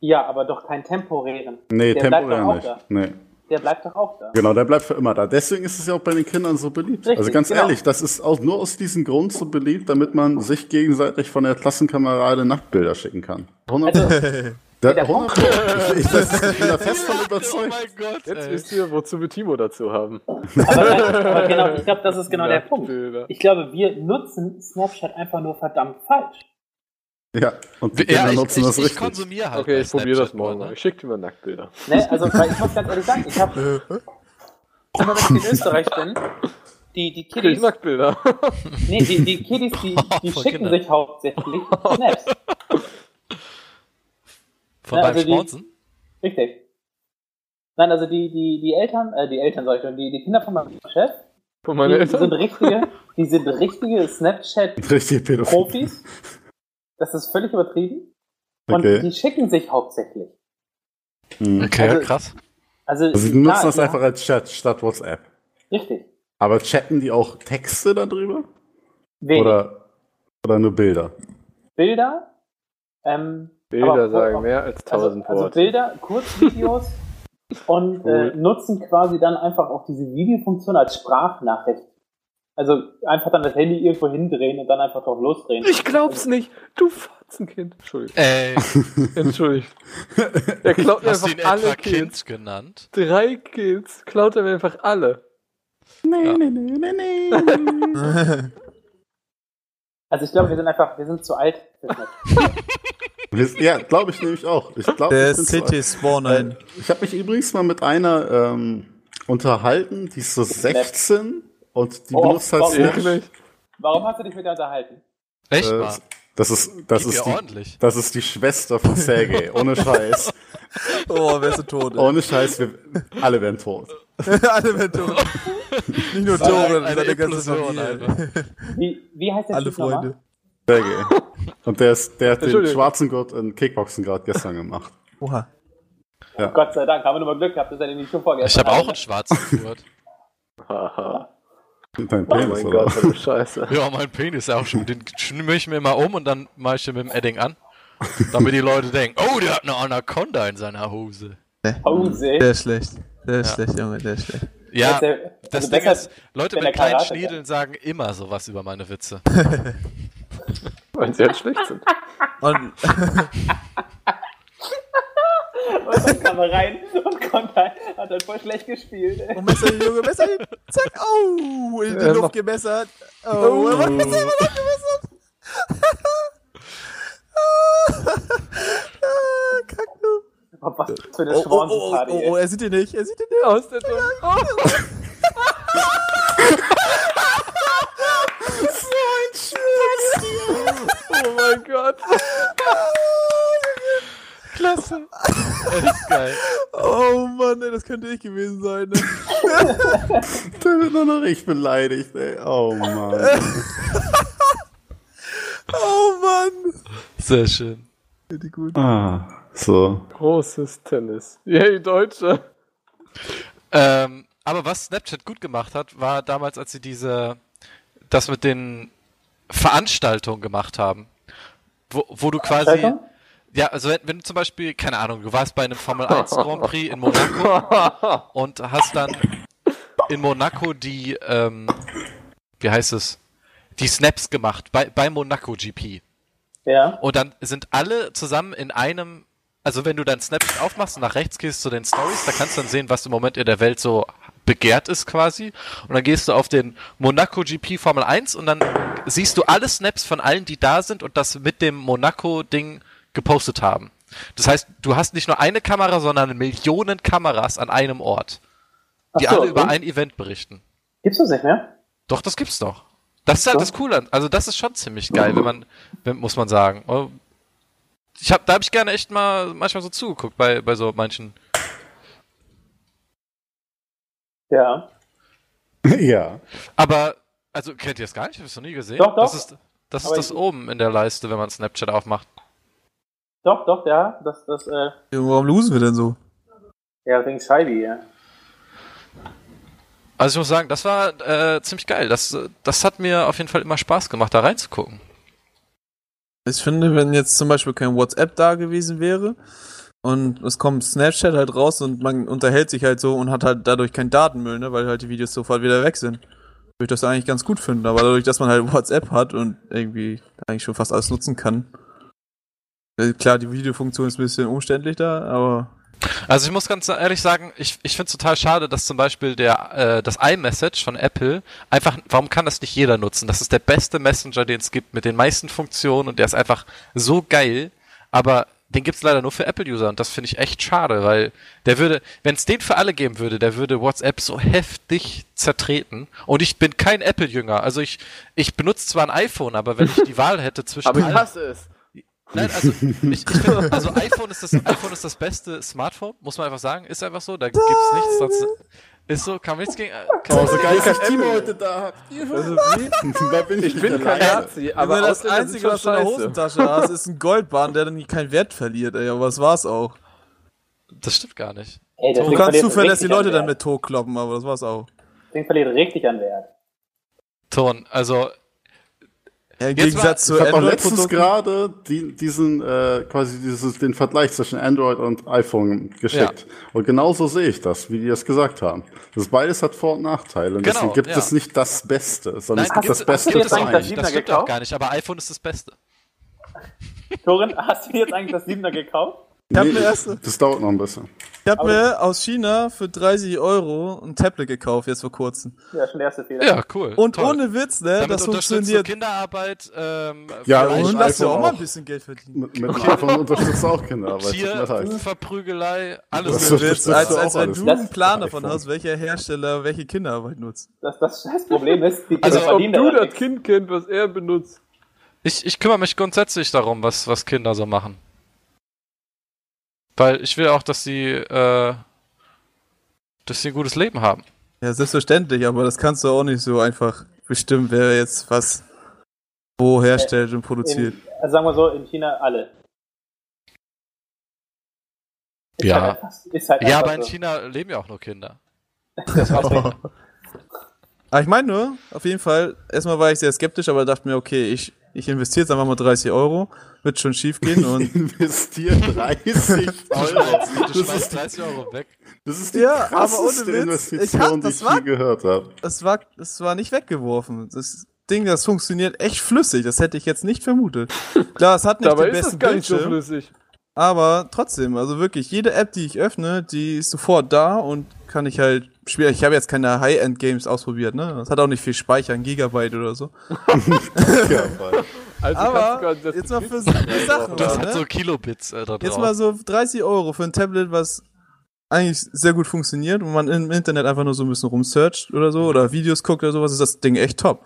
ja, aber doch keinen temporären. Nee, Der bleibt temporär doch auch nicht. da. Nee. Der bleibt doch auch da. Genau, der bleibt für immer da. Deswegen ist es ja auch bei den Kindern so beliebt. Richtig, also ganz genau. ehrlich, das ist auch nur aus diesem Grund so beliebt, damit man sich gegenseitig von der Klassenkamerade Nacktbilder schicken kann. 100 Also, Da, der 100 ich, ich, das, ich bin da fest von Oh überzeugt. mein Gott, Jetzt ey. wisst ihr, wozu wir Timo dazu haben. aber, aber genau, ich glaube, das ist genau der Punkt. Ich glaube, wir nutzen Snapchat einfach nur verdammt falsch. Ja, und die Ja, Kinder ich, nutzen ich, das ich richtig. konsumiere halt Okay, ich probiere das morgen mal. ne? Ich schicke dir mal Nacktbilder. Ne? Also, weil ich muss ganz ehrlich sagen, ich habe, immer wenn ich in Österreich bin, die, die ich Kiddies, Nacktbilder. nee, die, die Kiddies, die, die Von schicken Kindern. sich hauptsächlich Snaps. Von beim also Schmonzen? Richtig. Nein, also die, die, die Eltern, äh, die Eltern sag ich schon, die, die Kinder von meinem Chef, Von meinen die sind Eltern. richtige, die sind richtige Snapchat-Profis. Das ist völlig übertrieben. Und Okay. die schicken sich hauptsächlich. Mhm. Okay, Also- krass. Also, Also die nutzen klar, das ja, einfach als Chat statt WhatsApp. Richtig. Aber chatten die auch Texte darüber? Wenig. Oder, oder nur Bilder? Bilder. Ähm, Bilder aber- sagen mehr als also, tausend also Worte. Bilder, Kurzvideos und äh, Cool. nutzen quasi dann einfach auch diese Videofunktion als Sprachnachricht. Also einfach dann das Handy irgendwo hindrehen und dann einfach drauf losdrehen. Ich glaub's nicht. Du Fotzenkind. Entschuldigung. Ey, Entschuldigt. Er klaut mir hast einfach ihn alle Kills. Kind genannt? Drei Kills klaut er mir einfach alle. Nee, nee, nee, nee, nee. Also ich glaube, wir sind einfach, wir sind zu alt. ja, glaube ich nämlich auch. Ich glaube, Der ich, bin zu alt. CT Spawn ein. ich habe mich übrigens mal mit einer ähm, unterhalten, die ist so 16 und die Oh, benutzt halt. Eklig. Warum hast du dich mit der unterhalten? Echt Äh, mal? das ist, das ist die, ordentlich. das ist die Schwester von Sergei. Ohne Scheiß. Oh, wärst du tot. ey. Ohne Scheiß, wir alle werden tot. Alle werden tot. Nicht nur Tore, eine seine ganze Familie. Wie, wie heißt der Alle? Freunde. Sergei. Und der, ist, der hat den schwarzen Gurt in Kickboxen gerade gestern gemacht. Oha. Ja. Gott sei Dank, haben wir nur mal Glück gehabt, dass er den nicht schon vorgestern Ich habe auch einen schwarzen Gurt. Dein Oh Penis, mein oder? Gott, eine Scheiße. Ja, mein Penis ist auch schon. Den schnimme ich mir immer um und dann mache ich den mit dem Edding an. Damit die Leute denken, oh, der hat eine Anaconda in seiner Hose. Hause. Der ist schlecht. Der ist Ja. schlecht, Junge, der ist schlecht. Ja, äh, das also Ding ist, Leute mit kleinen Karate Schniedeln sagen immer sowas über meine Witze. Weil sie halt schlecht sind. Und Und dann kam er rein und konnte, hat halt voll schlecht gespielt. ey. Oh, Messer, Junge, Messer, zack, oh, in die Ja, Luft gemessert. Oh, Oh. er hat Messer immer noch gemessert. ah, kack du. Oh, Was für eine Oh, oh, oh, oh, oh, oh, er sieht ihn nicht, er sieht ihn nicht. Aus der Tür. Oh mein Gott. Klasse. Echt geil. Oh Mann, ey, das könnte ich gewesen sein. Ne? Der wird nur noch richtig beleidigt, ey. Oh Mann. Oh Mann. Sehr schön. Richtig gut. ah, so. Großes Tennis. Yay, Deutsche. Ähm, aber was Snapchat gut gemacht hat, war damals, als sie diese, das mit den Veranstaltungen gemacht haben. Wo, wo du quasi, Veranstaltung? Ja, also wenn, wenn du zum Beispiel, keine Ahnung, du warst bei einem Formel 1 Grand Prix in Monaco und hast dann in Monaco die, ähm, wie heißt es, die Snaps gemacht, bei, bei Monaco GP. Ja. Und dann sind alle zusammen in einem, also wenn du dein Snapchat aufmachst und nach rechts gehst zu den Stories, da kannst du dann sehen, was im Moment in der Welt so begehrt ist quasi. Und dann gehst du auf den Monaco GP Formel 1 und dann siehst du alle Snaps von allen, die da sind und das mit dem Monaco-Ding gepostet haben. Das heißt, du hast nicht nur eine Kamera, sondern Millionen Kameras an einem Ort, die so, alle über ein Event berichten. Gibt's das nicht mehr? Doch, das gibt's doch. Das ist halt So. das Coole. Also das ist schon ziemlich geil, wenn man, wenn, muss man sagen. Oh, Ich hab, da habe ich gerne echt mal manchmal so zugeguckt bei, bei so manchen. Ja. ja. Aber, also kennt ihr das gar nicht? Hab ich noch nie gesehen? Doch, doch. Das ist das, ist das oben in der Leiste, wenn man Snapchat aufmacht. Doch, doch, ja. Das, das, äh, warum losen wir denn so? ja, wegen Scheibi, ja. Also ich muss sagen, das war äh, ziemlich geil. Das, das hat mir auf jeden Fall immer Spaß gemacht, da reinzugucken. Ich finde, wenn jetzt zum Beispiel kein WhatsApp da gewesen wäre und es kommt Snapchat halt raus und man unterhält sich halt so und hat halt dadurch keinen Datenmüll, ne, weil halt die Videos sofort wieder weg sind. Würde ich das eigentlich ganz gut finden, aber dadurch, dass man halt WhatsApp hat und irgendwie eigentlich schon fast alles nutzen kann. Klar, die Videofunktion ist ein bisschen umständlich da, aber Also ich muss ganz ehrlich sagen, ich, ich finde es total schade, dass zum Beispiel der äh, das iMessage von Apple einfach, warum kann das nicht jeder nutzen? Das ist der beste Messenger, den es gibt, mit den meisten Funktionen und der ist einfach so geil, aber den gibt's leider nur für Apple-User und das finde ich echt schade, weil der würde, wenn es den für alle geben würde, der würde WhatsApp so heftig zertreten und ich bin kein Apple-Jünger, also ich, ich benutze zwar ein iPhone, aber wenn ich die Wahl hätte zwischen Aber ich hasse es. Nein, also ich, ich finde, also iPhone ist das iPhone ist das beste Smartphone, muss man einfach sagen, ist einfach so, da gibt's nichts, sonst ist so, kann man nichts gegen. Oh, so geil, dass Timo heute da hab. Also? Da bin ich, Ich bin nicht kein. Nazi, aber das Einzige, was du in der. Hosentasche hast, ist ein Goldbahn, der dann nie keinen Wert verliert, ey, aber das war's auch. Das stimmt gar nicht. Ey, Du kannst zuverlässig die Leute an dann mit Tor kloppen, aber das war's auch. Das Ding verliert richtig an Wert. Ton, also Ja, Im Jetzt Gegensatz zu Ich habe auch letztens gerade die, diesen, äh, quasi dieses, den Vergleich zwischen Android und iPhone geschickt. Und genauso sehe ich das, wie die das gesagt haben. Das beides hat Vor- und Nachteile. Und Genau, deswegen gibt ja. es nicht das Beste, sondern es gibt das Beste es für einen. Das stimmt auch gekauft? gar nicht, aber iPhone ist das Beste. Torin, hast du jetzt eigentlich das Siebener gekauft? Ich Nee, mir erst, das dauert noch ein bisschen. ich hab mir aus China für 30 Euro ein Tablet gekauft, jetzt vor kurzem. Ja, schon der erste Fehler. Ja, cool. Und toll. ohne Witz, ne, Damit das unterstützt du funktioniert. Kinderarbeit, ähm, Ja, und Und lass dir iPhone auch mal ein bisschen Geld verdienen. Mit, mit dem iPhone unterstützt auch Kinder, aber es tut mir Tier. Verprügelei, alles. Das Ohne ist- Witz, das als, als wenn du Das- einen Plan davon iPhone. hast, welcher Hersteller welche Kinderarbeit nutzt. Das, das Scheißproblem ist, die Also, Kinder Ob verdienen du das. Kind kennt, was er benutzt. Ich, ich kümmere mich grundsätzlich darum, was, was Kinder so machen. Weil ich will auch, dass sie, äh, dass sie ein gutes Leben haben. Ja, selbstverständlich, aber das kannst du auch nicht so einfach bestimmen, wer jetzt was wo herstellt und produziert. In, also sagen wir so, in China alle. Ist Ja. Halt einfach, ist halt Ja, aber in so. China leben ja auch nur Kinder. Das. Aber ich meine nur, auf jeden Fall, erstmal war ich sehr skeptisch, aber dachte mir, okay, ich, ich investiere jetzt einfach mal 30 Euro, wird schon schief gehen und Investiert 30 Euro. Du Das ist, schmeißt 30 Euro weg. das ist die Ja, aber krasseste ohne Witz, Investition, ich hab- die ich war- je gehört habe. es war, es war nicht weggeworfen. Das Ding, das funktioniert echt flüssig, das hätte ich jetzt nicht vermutet. Klar, es hat nicht Dabei den ist besten das gar nicht so Bildschirm, flüssig. Aber trotzdem, also wirklich, jede App, die ich öffne, die ist sofort da und kann ich halt spielen. Ich habe jetzt keine High-End-Games ausprobiert, ne? Das hat auch nicht viel Speicher, ein Gigabyte oder so. Voll. Also Aber das jetzt mal für Sachen, hast machen. ne? so Kilobits äh, drauf. Jetzt mal so 30 Euro für ein Tablet, was eigentlich sehr gut funktioniert und man im Internet einfach nur so ein bisschen rumsearcht oder so oder Videos guckt oder sowas, ist das Ding echt top.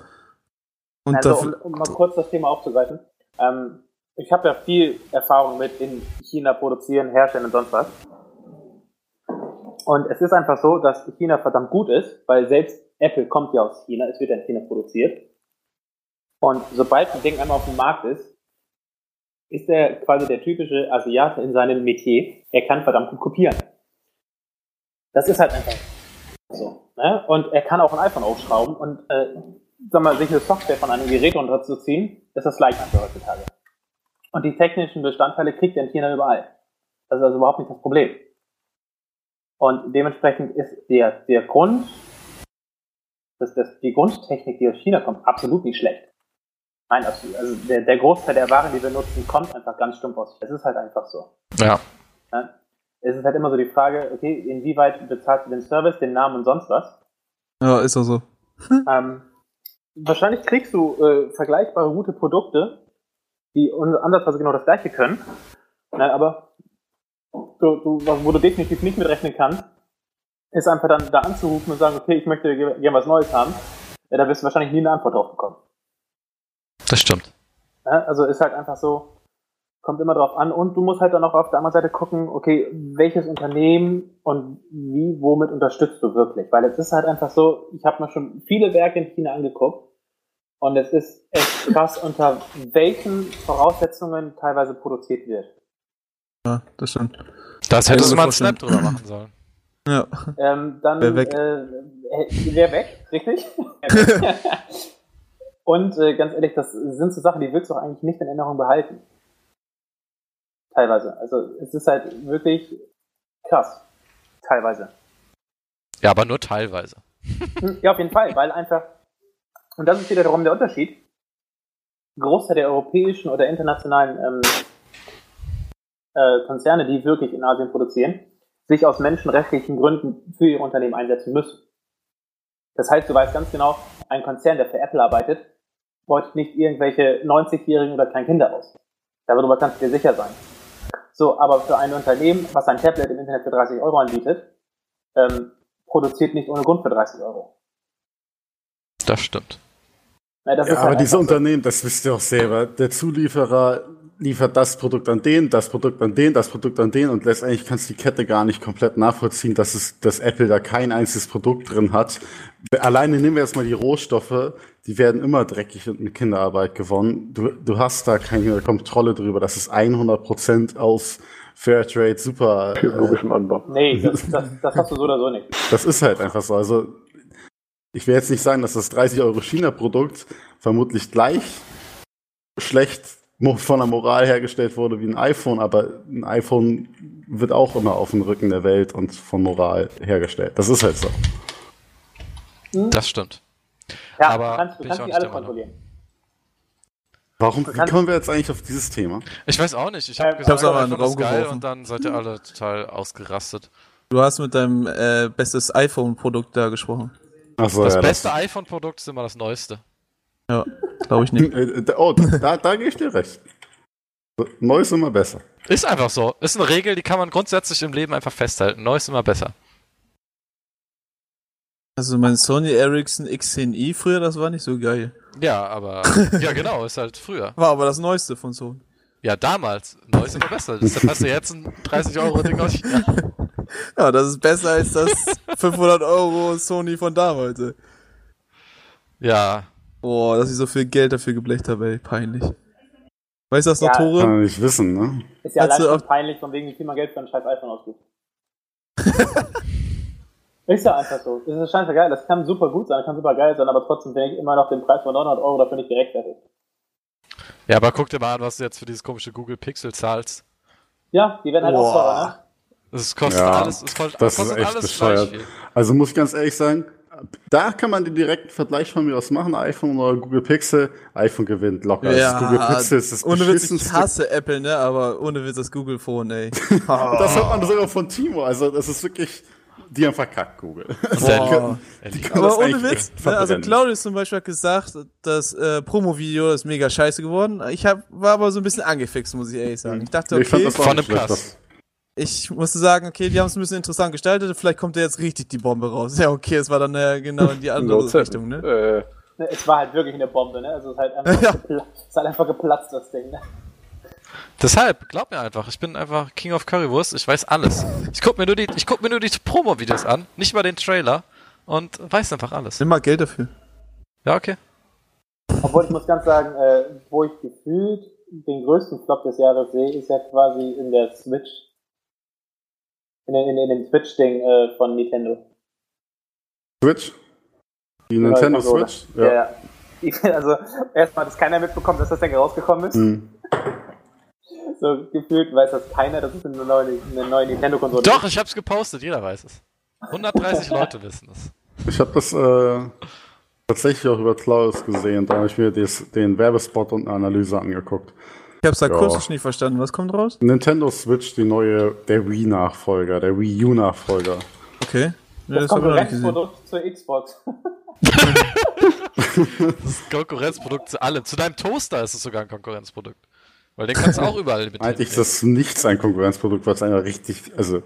Und Also, dafür, um, um mal kurz das Thema aufzugreifen. Ähm, ich habe ja viel Erfahrung mit in China produzieren, herstellen und sonst was. Und es ist einfach so, dass China verdammt gut ist, weil selbst Apple kommt ja aus China, es wird ja in China produziert. Und sobald ein Ding einmal auf dem Markt ist, ist er quasi der typische Asiate in seinem Metier. Er kann verdammt gut kopieren. Das ist halt einfach so. Ne? Und er kann auch ein iPhone aufschrauben und äh, sag mal, sich eine Software von einem Gerät runterzuziehen, ist das gleiche für heutzutage. Und die technischen Bestandteile kriegt er in China überall. Das ist also überhaupt nicht das Problem. Und dementsprechend ist der, der Grund, das, das, die Grundtechnik, die aus China kommt, absolut nicht schlecht. Nein, absolut. Also der, der Großteil der Waren, die wir nutzen, kommt einfach ganz stumpf aus. Es ist halt einfach so. ja. Ne? Es ist halt immer so die Frage, okay, inwieweit bezahlst du den Service, den Namen und sonst was? ja, ist auch so. Ähm, wahrscheinlich kriegst du äh, vergleichbare gute Produkte, die andersweise genau das gleiche können. Ne, aber du, was- wo du definitiv nicht mitrechnen kannst, ist einfach dann da anzurufen und sagen, okay, ich möchte ge- gerne was Neues haben. Ja, da wirst du wahrscheinlich nie eine Antwort drauf bekommen. Das stimmt. Ne? Also ist halt einfach so, kommt immer drauf an und du musst halt dann auch auf der anderen Seite gucken, okay, welches Unternehmen und wie, womit unterstützt du wirklich? Weil es ist halt einfach so, ich habe mir schon viele Werke in China angeguckt und es ist echt krass, unter welchen Voraussetzungen teilweise produziert wird. Ja, das stimmt. Das mir mal einen. Snap drüber machen sollen. Ja. Ähm, dann Wär weg. Äh, äh, wär weg, richtig? und äh, ganz ehrlich, das sind so Sachen, die willst du auch eigentlich nicht in Erinnerung behalten. Teilweise. Also es ist halt wirklich krass. Teilweise. Ja, aber nur teilweise. Hm, Ja, auf jeden Fall, weil einfach, und das ist wiederum der Unterschied, Großteil der europäischen oder internationalen ähm, äh, Konzerne, die wirklich in Asien produzieren, sich aus menschenrechtlichen Gründen für ihre Unternehmen einsetzen müssen. Das heißt, du weißt ganz genau, ein Konzern, der für Apple arbeitet, beutet nicht irgendwelche 90-Jährigen oder kleinen Kinder aus. Darüber kannst du dir sicher sein. So, aber für ein Unternehmen, was ein Tablet im Internet für 30 Euro anbietet, ähm, produziert nicht ohne Grund für 30 Euro. Das stimmt. Na, das Ja, ist aber halt diese so. Unternehmen, das wisst ihr auch selber, der Zulieferer liefert das Produkt an den, das Produkt an den, das Produkt an den und letztendlich kannst du die Kette gar nicht komplett nachvollziehen, dass es, dass Apple da kein einziges Produkt drin hat. Alleine nehmen wir jetzt mal die Rohstoffe, die werden immer dreckig und mit Kinderarbeit gewonnen. Du, du hast da keine Kontrolle drüber, dass es 100% aus Fairtrade super, äh, Biologischem Anbau. Nee, das, das, das hast du so oder so nicht. das ist halt einfach so. Also ich will jetzt nicht sagen, dass das 30 Euro China-Produkt vermutlich gleich schlecht von der Moral hergestellt wurde wie ein iPhone, aber ein iPhone wird auch immer auf dem Rücken der Welt und von Moral hergestellt. Das ist halt so. Das stimmt. Ja, Aber du kannst, du kannst nicht alle kontrollieren. Warum wie kommen wir jetzt eigentlich auf dieses Thema? Ich weiß auch nicht. Ich habe ich gesagt, hab's aber in iPhone den ist Raum geil geworfen. und dann seid ihr alle total ausgerastet. Du hast mit deinem äh, bestes iPhone-Produkt da gesprochen. Achso, Das ja, beste iPhone-Produkt ist immer das neueste. Ja, glaube ich nicht. Äh, da- Oh, da, da gebe ich dir recht. Neu ist immer besser. Ist einfach so. Ist eine Regel, die kann man grundsätzlich im Leben einfach festhalten. Neu ist immer besser. Also mein Sony Ericsson X10i früher, das war nicht so geil. Ja, aber. ja, genau, ist halt früher. War aber das Neueste von Sony. Ja, damals. Neu ist immer besser. Deshalb hast du jetzt ein 30-Euro-Ding aus China. Ja, das ist besser als das 500 Euro Sony von damals. ey. Ja. Boah, dass ich so viel Geld dafür geblecht habe, ey, peinlich. Weißt du das noch, Ja. Kann Tore? man nicht wissen, ne? Ist ja allein schon auch- peinlich, von wegen, wie viel man Geld für ein scheiß iPhone ausgibt. ist ja einfach so. Das ist scheißegal. Das kann super gut sein, kann super geil sein, aber trotzdem finde ich immer noch den Preis von 900 Euro dafür nicht gerechtfertigt. Ja, aber guck dir mal an, was du jetzt für dieses komische Google Pixel zahlst. Ja, die werden halt auch Boah. teurer, ne? Es kostet Ja, alles, es kostet, Das kostet ist echt alles bescheuert. gleich viel. Also muss ich ganz ehrlich sagen, da kann man den direkten Vergleich von mir aus machen, iPhone oder Google Pixel. iPhone gewinnt locker. das Google Pixel ist das ohne Witz, ich hasse Apple, ne, aber ohne Witz das Google Phone, ey. Das hört man sogar von Timo. Also das ist wirklich, die haben verkackt, Google. Also, Boah. die können, die können Aber ohne Witz, ne, also. Claudius zum Beispiel hat gesagt, das äh, Promo-Video ist mega scheiße geworden. Ich hab, war aber so ein bisschen angefixt, muss ich ehrlich sagen. Ich dachte, Ich fand okay, das Von schlecht, Kass. Ich musste sagen, okay, die haben es ein bisschen interessant gestaltet, vielleicht kommt da jetzt richtig die Bombe raus. Ja, okay, es war dann äh, genau in die andere No Richtung, ne? Äh, Es war halt wirklich eine Bombe, ne? Also es ist halt einfach, Ja. gepla- es ist halt einfach geplatzt, das Ding, ne? Deshalb, glaub mir einfach, ich bin einfach King of Currywurst, ich weiß alles. Ich guck mir nur die, ich guck mir nur die Promo-Videos an, nicht mal den Trailer und weiß einfach alles. Nimm mal Geld dafür. Ja, okay. Obwohl ich muss ganz sagen, äh, wo ich gefühlt den größten Flop des Jahres sehe, ist ja quasi in der Switch. In, den- in, in dem Switch-Ding äh, von Nintendo. Switch? Die Nintendo Konsole. Switch? Ja. ja. Also erstmal, dass keiner mitbekommt, dass das Ding rausgekommen ist. Hm. So gefühlt weiß das keiner, dass es eine neue, eine neue Nintendo-Konsole Doch, ich hab's gepostet, jeder weiß es. 130 Leute wissen es. Ich habe das äh, tatsächlich auch über Klaus gesehen. Da habe ich mir des, den Werbespot und eine Analyse angeguckt. Ich hab's da Ja. kurz nicht verstanden. Was kommt raus? Nintendo Switch, die neue, der Wii-Nachfolger, der Wii U-Nachfolger. Okay. Ja, Das das. Konkurrenzprodukt zur Xbox. Das ist ein Konkurrenzprodukt zu allem. Zu deinem Toaster ist es sogar ein Konkurrenzprodukt. Weil den kannst du auch überall mit Eigentlich ist das nichts ein Konkurrenzprodukt, weil es einer richtig, also,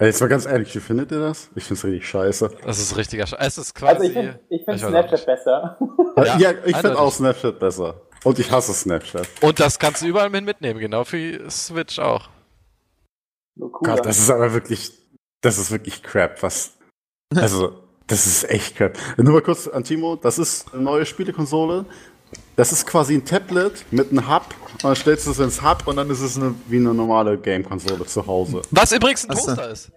jetzt mal ganz ehrlich, wie findet ihr das? Ich finde es richtig scheiße. Das ist richtiger Sch Es ist quasi. Also ich finde ich find Snapchat besser. Ja, Ja, ich finde eindeutig. auch Snapchat besser. Und ich hasse Snapchat. Und das kannst du überall mit mitnehmen, genau wie Switch auch. Cooler. Gott, das ist aber wirklich, das ist wirklich Crap, was, also, das ist echt Crap. Nur mal kurz an Timo, das ist eine neue Spielekonsole. Das ist quasi ein Tablet mit einem Hub. Und dann stellst du es ins Hub und dann ist es eine, wie eine normale Game-Konsole zu Hause. Was übrigens ein. Toaster ist.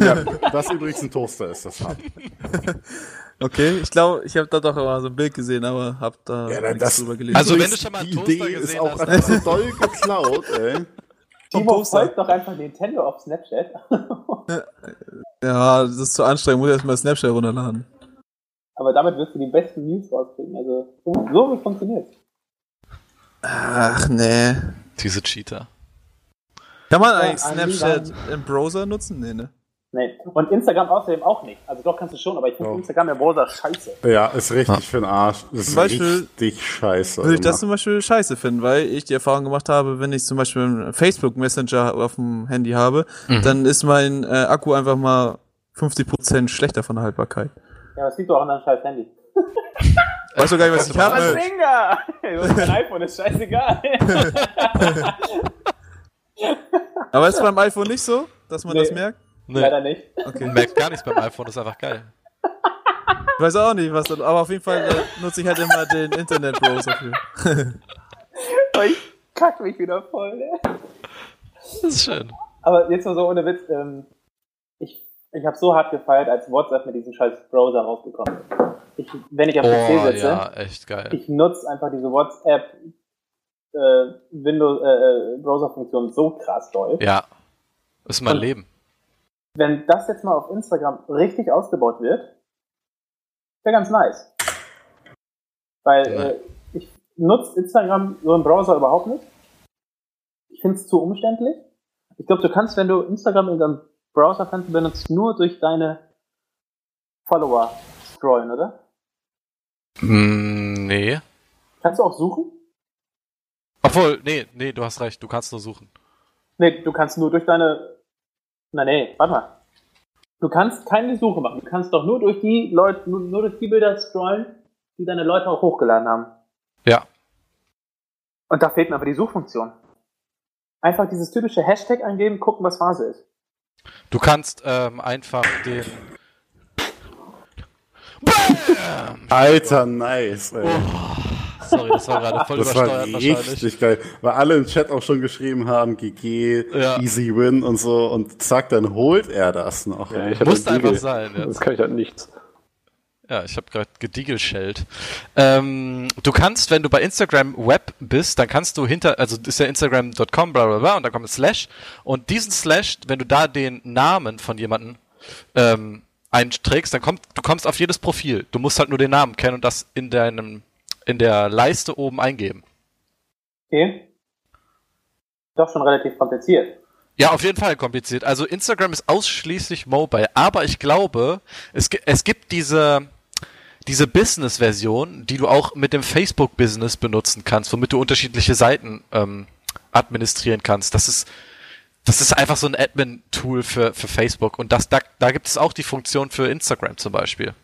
Ja, das übrigens ein Toaster ist, das Hub. Okay, ich glaube, ich habe da doch immer so ein Bild gesehen, aber hab da Ja, nichts das- drüber gelesen. Also, wenn du schon mal einen die Toaster Idee ist gesehen auch hast, so doll geklaut, ey. Timo folgt doch einfach Nintendo auf Snapchat. ja, das ist zu anstrengend, muss erstmal Snapchat runterladen. Aber damit wirst du die besten News rauskriegen. Also so, wie funktioniert. Ach, nee. Diese Cheater. Kann man Ja, eigentlich Snapchat im Browser nutzen? Nee, ne? Nee. Und Instagram außerdem auch nicht. Also doch kannst du schon, aber ich finde Oh. Instagram im Browser scheiße. Ja, ist richtig für den Arsch. Das ist Zum Beispiel richtig scheiße. Würde ich das zum Beispiel scheiße finden, weil ich die Erfahrung gemacht habe, wenn ich zum Beispiel einen Facebook Messenger auf dem Handy habe, Mhm. dann ist mein äh, Akku einfach mal 50% schlechter von der Haltbarkeit. Ja, das liegt doch an deinem scheiß Handy. Weißt du gar nicht, was ich Was habe? Finger! Du hast kein iPhone, ist scheißegal. Aber ist beim iPhone nicht so, dass man Nee. das merkt? Nee, Leider nicht. Okay. man merkt gar nichts beim iPhone, das ist einfach geil. Ich weiß auch nicht, was das, aber auf jeden Fall äh, nutze ich halt immer den Internetbrowser für. Oh, ich kack mich wieder voll, ne? Das ist schön. Aber jetzt mal so ohne Witz, ähm, ich, ich habe so hart gefeiert, als WhatsApp mit diesem scheiß Browser rausgekommen ist. Ich, wenn ich am PC sitze, ja, echt geil. ich nutze einfach diese WhatsApp äh, Windows äh, äh, Browser-Funktion so krass doll. Ja. Ist mein Und- Leben. Wenn das jetzt mal auf Instagram richtig ausgebaut wird, wäre ganz nice. Weil äh, ich nutze Instagram so im Browser überhaupt nicht. Ich finde es zu umständlich. Ich glaube, du kannst, wenn du Instagram in deinem Browserfenster benutzt, nur durch deine Follower scrollen, oder? Mm, nee. Kannst du auch suchen? Obwohl, nee, nee, du hast recht, du kannst nur suchen. Nee, du kannst nur durch deine. Na nee, warte mal. Du kannst keine Suche machen. Du kannst doch nur durch die Leute, nur, nur durch die Bilder scrollen, die deine Leute auch hochgeladen haben. Ja. Und da fehlt mir aber die Suchfunktion. Einfach dieses typische Hashtag eingeben, gucken, was Phase ist. Du kannst ähm, einfach den. Bam! Alter, nice, ey. Sorry, das war gerade voll Das war übersteuert wahrscheinlich. richtig geil, weil alle im Chat auch schon geschrieben haben, GG, Ja. easy win und so und zack, dann holt er das noch. Ja, Musste ein einfach sein, ja. Das kann ich halt nichts. Ja, ich habe gerade gediegelschellt. Ähm, du kannst, wenn du bei Instagram Web bist, dann kannst du hinter, also das ist ja Instagram.com, bla bla bla, und dann kommt ein Slash. Und diesen Slash, wenn du da den Namen von jemandem ähm, einträgst, dann kommt, du kommst auf jedes Profil. Du musst halt nur den Namen kennen und das in deinem, in der Leiste oben eingeben. Okay. Doch schon relativ kompliziert. Ja, auf jeden Fall kompliziert. Also Instagram ist ausschließlich Mobile, aber ich glaube, es, es gibt diese, diese Business-Version, die du auch mit dem Facebook-Business benutzen kannst, womit du unterschiedliche Seiten ähm, administrieren kannst. Das ist, das ist einfach so ein Admin-Tool für, für Facebook und das, da, da gibt es auch die Funktion für Instagram zum Beispiel.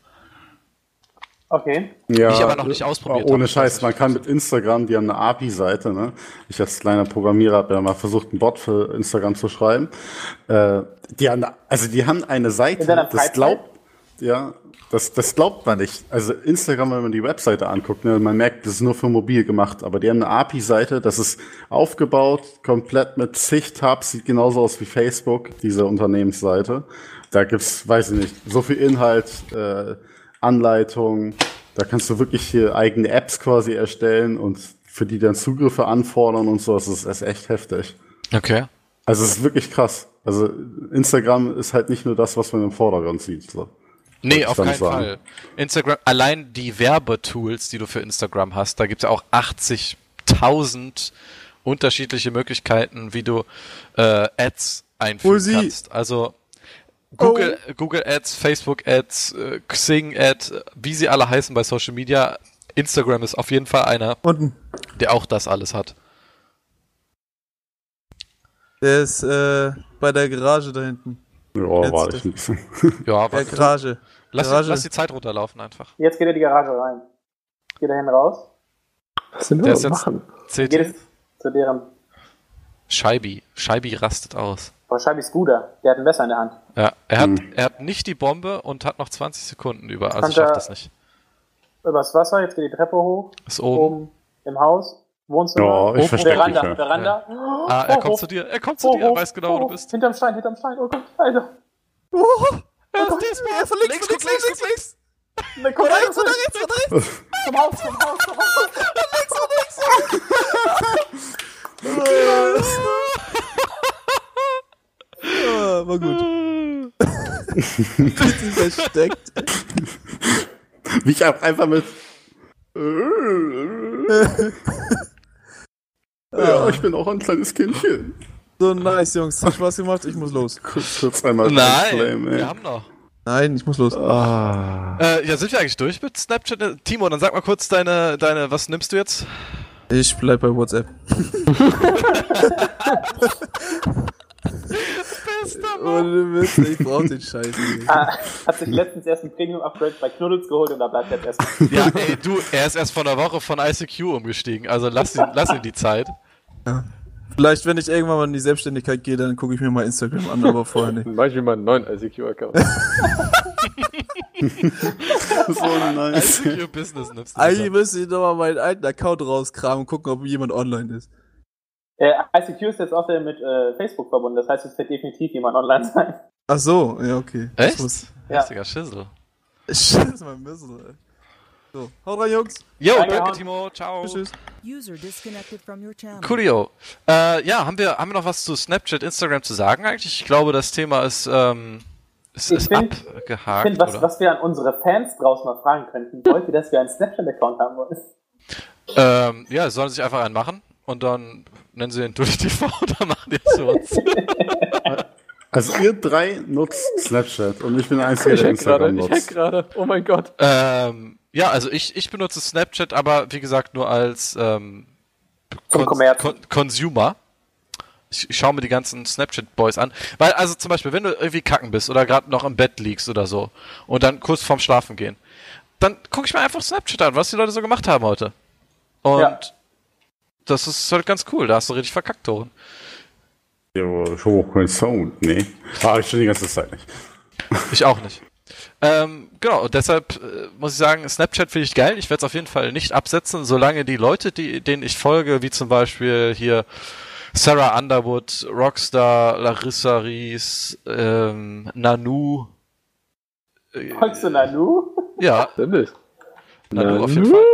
Okay. Ja, ich aber noch nicht ausprobiert Ohne habe. Scheiß, man kann mit Instagram, die haben eine API-Seite, ne? Ich als kleiner Programmierer habe ja mal versucht, einen Bot für Instagram zu schreiben. Äh, die haben, also die haben eine Seite, In deiner das glaubt, ja, das, das glaubt man nicht. Also Instagram, wenn man die Webseite anguckt, ne, man merkt, das ist nur für mobil gemacht, aber die haben eine API-Seite, das ist aufgebaut, komplett mit zig Tabs, sieht genauso aus wie Facebook, diese Unternehmensseite. Da gibt's, weiß ich nicht, so viel Inhalt, äh, Anleitung, da kannst du wirklich hier eigene Apps quasi erstellen und für die dann Zugriffe anfordern und so, das ist, das ist echt heftig. Okay. Also es ist wirklich krass. Also Instagram ist halt nicht nur das, was man im Vordergrund sieht. So. Nee, auf keinen sagen. Fall. Instagram, allein die Werbetools, die du für Instagram hast, da gibt's ja auch 80.000 unterschiedliche Möglichkeiten, wie du äh, Ads einführen kannst. Also Google, Google Ads, Facebook Ads, äh, Xing Ads, wie sie alle heißen bei Social Media. Instagram ist auf jeden Fall einer, Unten. der auch das alles hat. Der ist äh, bei der Garage da hinten. Ja, Jetzt- war ich bisschen. Ja, Der warte. Garage. Lass, die, Garage. lass die Zeit runterlaufen einfach. Jetzt geht er in die Garage rein. Geht er hin raus. Was sind wir machen? Geht CT. es zu deren Scheibi. Scheibi rastet aus. Wahrscheinlich Scooter. Der hat ein Messer in der Hand. Ja, er hat, Hm. er hat nicht die Bombe und hat noch 20 Sekunden über, also schafft das nicht. Übers Wasser, jetzt geht die Treppe hoch. Ist oben. Oben im Haus. Wohnzimmer. Ja, ich Oben. verstecke mich. Veranda, Ja. Veranda. Ah, er Oh, kommt oh, zu dir, er kommt zu oh, dir, er oh, weiß genau, wo oh, du bist. Hinterm Stein, hinterm Stein. Oh Gott, Alter. Oh, Er ist diesmal. links, links, links, links, links, links. Na, komm, Von rechts, von rechts, von rechts. Zum Haus, zum Haus, zum Haus. War gut. Richtig versteckt. Wie ich auch einfach mit. ja, ich bin auch ein kleines Kindchen. So nice, Jungs. Hat Spaß gemacht. Ich muss los. Kurz, kurz einmal Nein, Flame, ey. wir haben noch. Nein, ich muss los. Ah. Äh, ja, sind wir eigentlich durch mit Snapchat? Äh, Timo, dann sag mal kurz deine, deine, was nimmst du jetzt? Ich bleib bei WhatsApp. Ohne Mist, ich brauch den Scheiß. nicht. Ah, hat sich letztens erst ein Premium-Upgrade bei Knuddels geholt und da bleibt jetzt erstmal. Ja, ey, du, er ist erst vor einer Woche von ICQ umgestiegen, also lass ihn, lass ihn die Zeit. Vielleicht, wenn ich irgendwann mal in die Selbstständigkeit gehe, dann gucke ich mir mal Instagram an, aber vorher nicht. Dann mach ich mir mal einen neuen ICQ-Account. So nice. ICQ Business nimmst du. Eigentlich müsste ich nochmal meinen alten Account rauskramen und gucken, ob jemand online ist. Äh, ICQ ist jetzt auch mit äh, Facebook verbunden, das heißt, es wird definitiv jemand online sein. Ach so, ja, okay. Echt? muss- Ja. Richtiger Schissel. Scheiße, mein Müssel, ey. So, haut rein, Jungs. Jo, Danke, danke. Timo, ciao. Tschüss. User disconnected from your channel. Coolio. Äh, ja, haben wir, haben wir noch was zu Snapchat, Instagram zu sagen eigentlich? Ich glaube, das Thema ist, ähm, ist, Ich ist find- Ich abgehakt, finde, was, was wir an unsere Fans draußen mal fragen könnten, wollt ihr, dass wir einen Snapchat-Account haben wollen? Ähm, ja, sollen sich einfach einen machen und dann nennen sie den durch TV oder machen die uns. Also ihr drei nutzt Snapchat und ich bin der Einzige, Ich der Instagram ich hack nutzt. gerade. Oh mein Gott. ähm, ja, also ich, ich benutze Snapchat, aber wie gesagt nur als ähm, Consumer. Ich, ich schaue mir die ganzen Snapchat-Boys an. Weil, also zum Beispiel, wenn du irgendwie kacken bist oder gerade noch im Bett liegst oder so und dann kurz vorm Schlafen gehen, dann gucke ich mir einfach Snapchat an, was die Leute so gemacht haben heute. Und Ja. Das ist halt ganz cool, da hast du richtig verkackt, Toren. Ja, ich habe auch keinen Sound, nee. Habe ich schon die ganze Zeit nicht. Ich auch nicht. Ähm, genau, und deshalb äh, muss ich sagen, Snapchat finde ich geil. Ich werde es auf jeden Fall nicht absetzen, solange die Leute, die, denen ich folge, wie zum Beispiel hier Sarah Underwood, Rockstar, Larissa Ries, ähm, Nanu. äh, Folgst du Nanu? Ja. Nanu auf jeden Fall.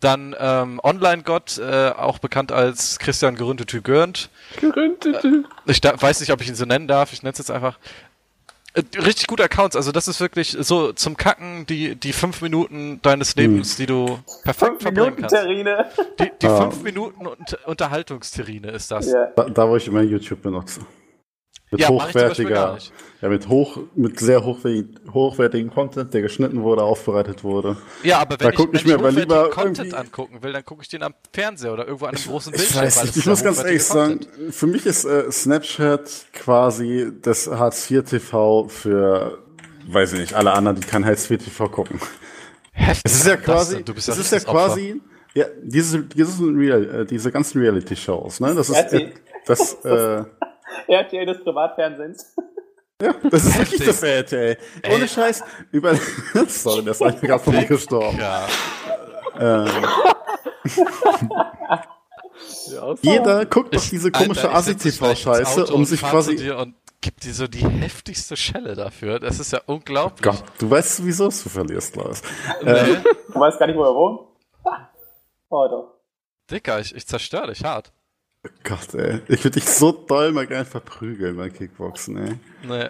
Dann ähm, Online-Gott, äh, auch bekannt als Christian Geründete Görnd. Geründete. Ich da, weiß nicht, ob ich ihn so nennen darf. Ich nenne es jetzt einfach. Äh, richtig gute Accounts. Also das ist wirklich so zum Kacken die die fünf Minuten deines Lebens, die du perfekt Fünf verbringen Minuten kannst. Terrine. Die, die Ah. fünf Minuten Un Unterhaltungsterrine ist das. Ja. Da, da wo ich immer YouTube benutze. Mit Ja, mach ich zum Beispiel gar hochwertiger, nicht. ja, mit hoch, mit sehr hochwertigen, Content, der geschnitten wurde, aufbereitet wurde. Ja, aber Da wenn ich, guck wenn ich mir aber lieber Content irgendwie- angucken will, dann gucke ich den am Fernseher oder irgendwo an einem großen Ich Bildschirm. weiß weil nicht, das ich muss ja ganz ehrlich sagen, hochwertiger für mich ist äh, Snapchat quasi das Hartz IV TV für, weiß ich nicht, alle anderen, die kein Hartz IV TV gucken. Heftig. Es ist ja Das quasi? Du bist es ja ist ja richtiges Opfer. quasi, ja, diese, diese, Real, äh, diese ganzen Reality-Shows, ne, das ist, äh, das, äh, RTL des Privatfernsehens. ja, das ist Heftig. wirklich das RTL. Ohne Scheiß, über, sorry, der ist eigentlich gerade von mir gestorben. Ja. Ähm, Ja, jeder guckt doch Ich- diese komische Asi-TV-Scheiße, um und sich quasi, und gibt dir so die heftigste Schelle dafür. Das ist ja unglaublich. Gott, du weißt sowieso, dass du verlierst, Lars. Nee, Du weißt gar nicht, wo er wohnt. Oh doch. Dicker, ich, ich zerstöre dich hart. Gott, ey. Ich würde dich so doll mal gerne verprügeln beim Kickboxen, ey. Nee,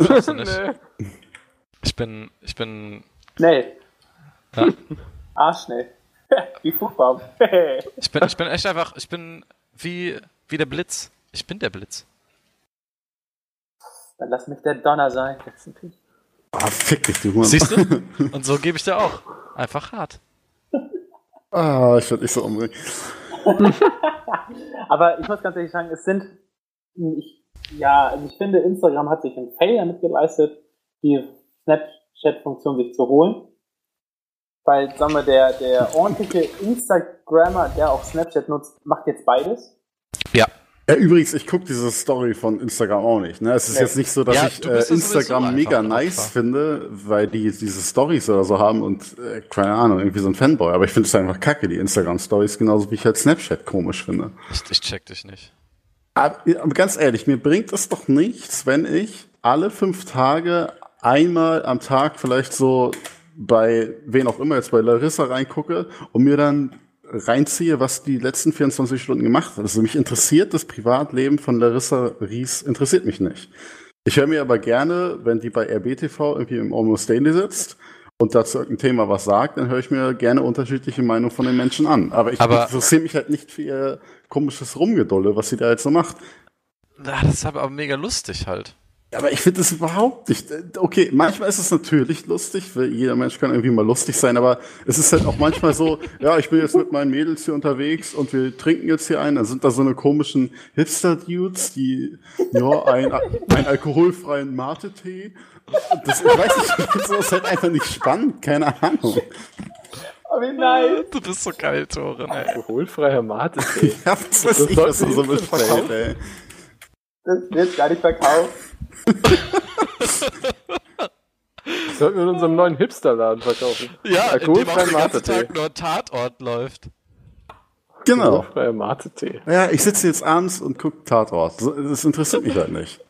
schaffst du nicht. Nee. Ich bin, ich bin, Schnell. Ja. Arschschnell. Wie Flugbaum. ich bin, ich bin echt einfach, ich bin wie, wie der Blitz. Ich bin der Blitz. Dann lass mich der Donner sein. Ah, fick dich, du Huren. Siehst du? Und so gebe ich dir auch. Einfach hart. Ah, ich würde dich so umbringen. Aber ich muss ganz ehrlich sagen, es sind, ich, ja, also ich finde, Instagram hat sich einen Fail damit geleistet, die Snapchat-Funktion sich zu holen. Weil, sagen wir, der, der ordentliche Instagrammer, der auch Snapchat nutzt, macht jetzt beides. Ja. Ja, übrigens, ich gucke diese Story von Instagram auch nicht. Ne? Es ist Nee. jetzt nicht so, dass Ja, ich äh, Instagram einfach mega nice Opfer. finde, weil die diese Stories oder so haben und äh, keine Ahnung, irgendwie so ein Fanboy. Aber ich finde es einfach kacke, die Instagram-Stories, genauso wie ich halt Snapchat komisch finde. Ich, ich check dich nicht. Aber, aber ganz ehrlich, mir bringt es doch nichts, wenn ich alle fünf Tage einmal am Tag vielleicht so bei wen auch immer jetzt bei Larissa reingucke und mir dann reinziehe, was die letzten 24 Stunden gemacht hat. Also mich interessiert das Privatleben von Larissa Ries, interessiert mich nicht. Ich höre mir aber gerne, wenn die bei RBTV irgendwie im Almost Daily sitzt und dazu irgendein Thema was sagt, dann höre ich mir gerne unterschiedliche Meinungen von den Menschen an. Aber ich Aber- interessiere mich halt nicht für ihr komisches Rumgedolle, was sie da jetzt so macht. Ah, das ist aber mega lustig halt. Aber ich finde das überhaupt nicht. Okay, manchmal ist es natürlich lustig, weil jeder Mensch kann irgendwie mal lustig sein, aber es ist halt auch manchmal so, ja, ich bin jetzt mit meinen Mädels hier unterwegs und wir trinken jetzt hier ein, dann sind da so eine komischen Hipster-Dudes, die, ja, ein, einen alkoholfreien Mate-Tee. Das, ich weiß nicht, ich finde sowas halt einfach nicht spannend, keine Ahnung. Oh, nice. Du bist so geil, Toren, ey. Alkoholfreier Mate. Ja, was weiß ich, was da so bestellt, ey. Das wird gar nicht verkauft. Das sollten wir in unserem neuen Hipsterladen verkaufen. Ja, in dem auch den. Tag nur Tatort läuft. Genau. Mate-Tee. Ja, ich sitze jetzt abends und gucke Tatort. Das interessiert mich halt nicht.